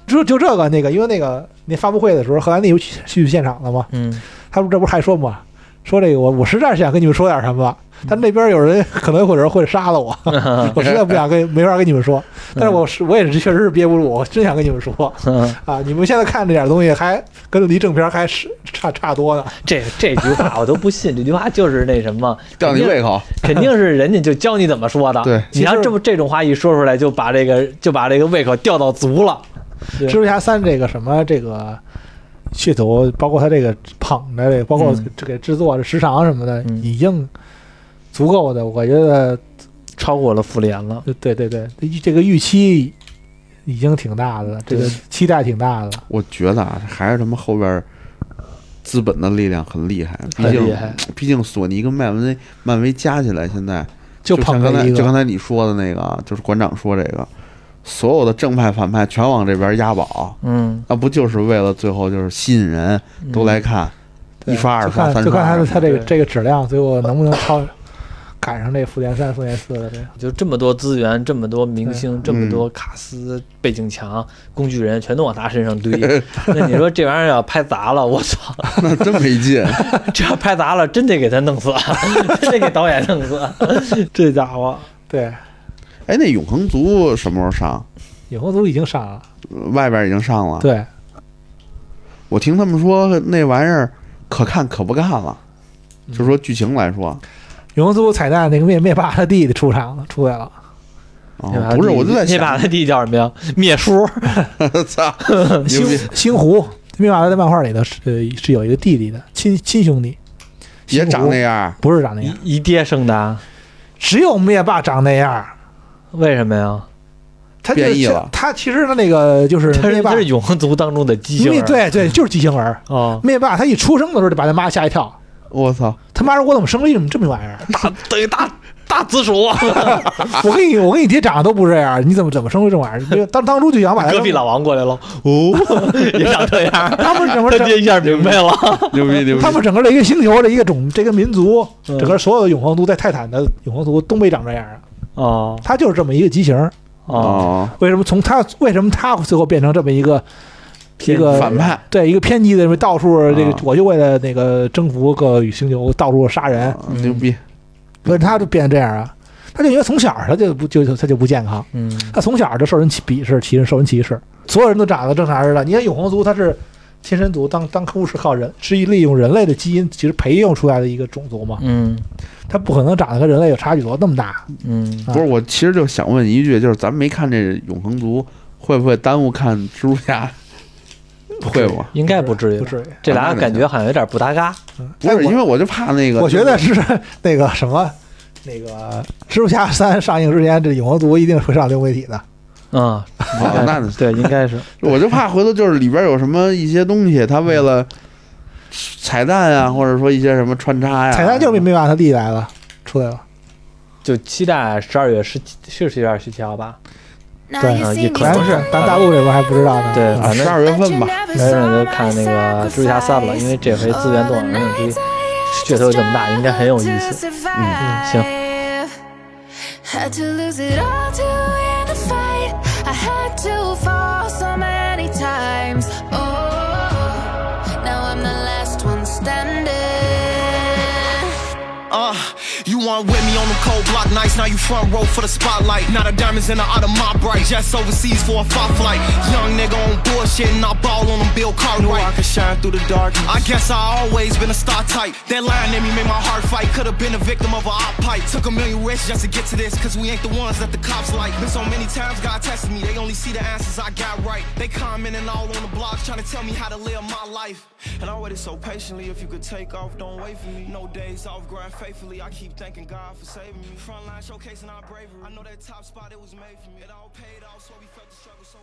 S2: 就就这个那个，因为那个那发布会的时候，荷兰弟有去去现场了嘛，
S1: 嗯。
S2: 他们这不还说嘛，说这个我我实在是想跟你们说点什么，但那边有人可能会有人会杀了我，我实在不想跟没法跟你们说，但是我是我也是确实是憋不住，我真想跟你们说
S1: 嗯，
S2: 啊！你们现在看这点东西还跟离正片还是差差多呢。
S1: 这这句话我都不信，这句话就是那什么，
S3: 吊你胃口。
S1: 肯定是人家就教你怎么说的。
S3: 对
S1: 你要这么这种话一说出来，就把这个就把这个胃口吊到足了。
S2: 蜘蛛侠三这个什么这个噱头，包括他这个捧的这个，包括
S1: 嗯
S2: 这个制作的时长什么的，
S1: 嗯
S2: 已经足够的。我觉得，
S1: 超过了复联了。
S2: 对对对，这个预期已经挺大的了，这个期待挺大的了。
S3: 我觉得啊，还是他们后边儿资本的力量很厉害，毕竟毕竟索尼跟漫威漫威加起来现在
S2: 就
S3: 像刚才就刚才你说的那个啊，就是馆长说这个，所有的正派反派全往这边押宝，
S1: 嗯，
S3: 那不就是为了最后就是吸引人都来看，
S2: 对
S3: 一刷二刷三
S2: 刷就看
S3: 刷二
S2: 它的它这个这个质量，最后能不能超赶上这复联三、复联四了这。
S1: 就这么多资源，这么多明星，这么
S3: 嗯
S1: 多卡斯、背景墙、工具人，全都往他身上堆。那你说这玩意儿要拍砸了，我操！
S3: 那真没劲。
S1: 这要拍砸了，真得给他弄死，真得给导演弄死。这家伙，
S2: 对，
S3: 哎，那永恒族什么时候上？
S2: 永恒族已经上了，
S3: 外边已经上了。
S2: 对，
S3: 我听他们说那玩意儿可看可不看了，
S2: 嗯
S3: 就说剧情来说，
S2: 永恒族彩蛋那个灭灭霸他弟弟出场了，出来了，
S3: 哦不是，我就在想，
S1: 灭霸他弟叫什么呀？灭叔。
S3: 操，
S2: 星
S3: 逼，
S2: 星狐，灭霸在漫画里头是呃是有一个弟弟的亲亲兄弟，
S3: 也长那
S2: 样，不是长那样，
S1: 一一爹生的，啊
S2: 只有灭霸长那样。
S1: 为什么呀？
S2: 他就是
S3: 变异了
S2: 他其实他那个就是灭霸
S1: 他是他，是永恒族当中的畸形儿。
S2: 对对，就是畸形儿。
S1: 哦，
S2: 灭霸他一出生的时候就把他妈吓一跳，
S3: 我操，
S2: 他妈说：“我怎么生了一这么这么玩意儿？
S1: 大等于大大紫薯，
S2: 我跟你我跟你爹长得都不是这样，你怎么怎么生出这玩意儿？当当初就想把他
S1: 隔壁老王过来了，哦，也长这样。
S2: 他们整个整
S1: 他爹一下明白了，
S3: 牛逼牛逼！
S2: 他们整个的一个星球的一个种这个民族，
S1: 嗯
S2: 整个所有的永恒族在泰坦的永恒族都没长这样啊，
S1: 哦
S2: 他就是这么一个畸形儿。
S1: 哦，
S3: 哦，
S2: 为什么从他为什么他最后变成这么一个一个
S3: 反派
S2: 对一个偏激的，到处这个
S3: 啊
S2: 我就为了那个征服各星球，到处杀人，
S1: 嗯
S3: 牛逼！
S2: 为什么他就变成这样啊？他就因为从小他就不就就他就不健康，
S1: 嗯
S2: 他从小就受人歧鄙视，歧人受人歧视，所有人都长得正常似的。你看永恒族他是天神族，当当初是靠人是利用人类的基因其实培育出来的一个种族嘛，
S1: 嗯
S2: 他不可能长得跟人类有差距多那么大。
S1: 嗯，
S2: 啊
S3: 不是，我其实就想问一句，就是咱们没看这永恒族，会不会耽误看蜘蛛侠？会吧？
S1: 应该不至于
S2: 不。至于。
S1: 这俩感觉好像有点不搭嘎。
S3: 不是，因为我就怕那个，
S2: 哎我觉得是那个什么，那个蜘蛛侠三上映之前，这永恒族一定会上流媒体的。
S1: 嗯，
S3: 哦那
S1: 对，应该是。
S3: 我就怕回头就是里边有什么一些东西，他为了彩蛋啊，或者说一些什么穿插呀，
S2: 彩蛋就是没把他弟来了，出来了。
S1: 就期待十二月十七，是十二月十七号吧？
S2: 对
S1: 啊也可
S2: 咱
S1: 能
S2: 是但大陆这边还不知道呢。
S1: 对，
S3: 啊，
S1: 反正
S3: 十二月份吧。
S1: 没人就看那个蜘蛛侠三了，因为这回资源动网上之噱头这么大，应该很有意思。
S3: 嗯
S1: 行。
S4: With me on them cold block nights. Now you front row for the spotlight. Now the diamonds in the out of my bright. Jets overseas for a fight flight. Young nigga on bullshit and I ball on them Bill Cartwright. I can shine through the dark. I guess I always been a star type. That line in me made my heart fight. Could've been a victim of a op pipe. Took a million risks just to get to this. Cause we ain't the ones that the cops like. Been so many times God tested me. They only see the answers I got right. They commenting all on the blogs trying to tell me how to live my life. And I waited so patiently. If you could take off, don't wait for me. No days off, grind faithfully. I keep thanking God for saving me. Frontline showcasing our bravery. I know that top spot it was made for me. It all paid off, so we felt the struggle so.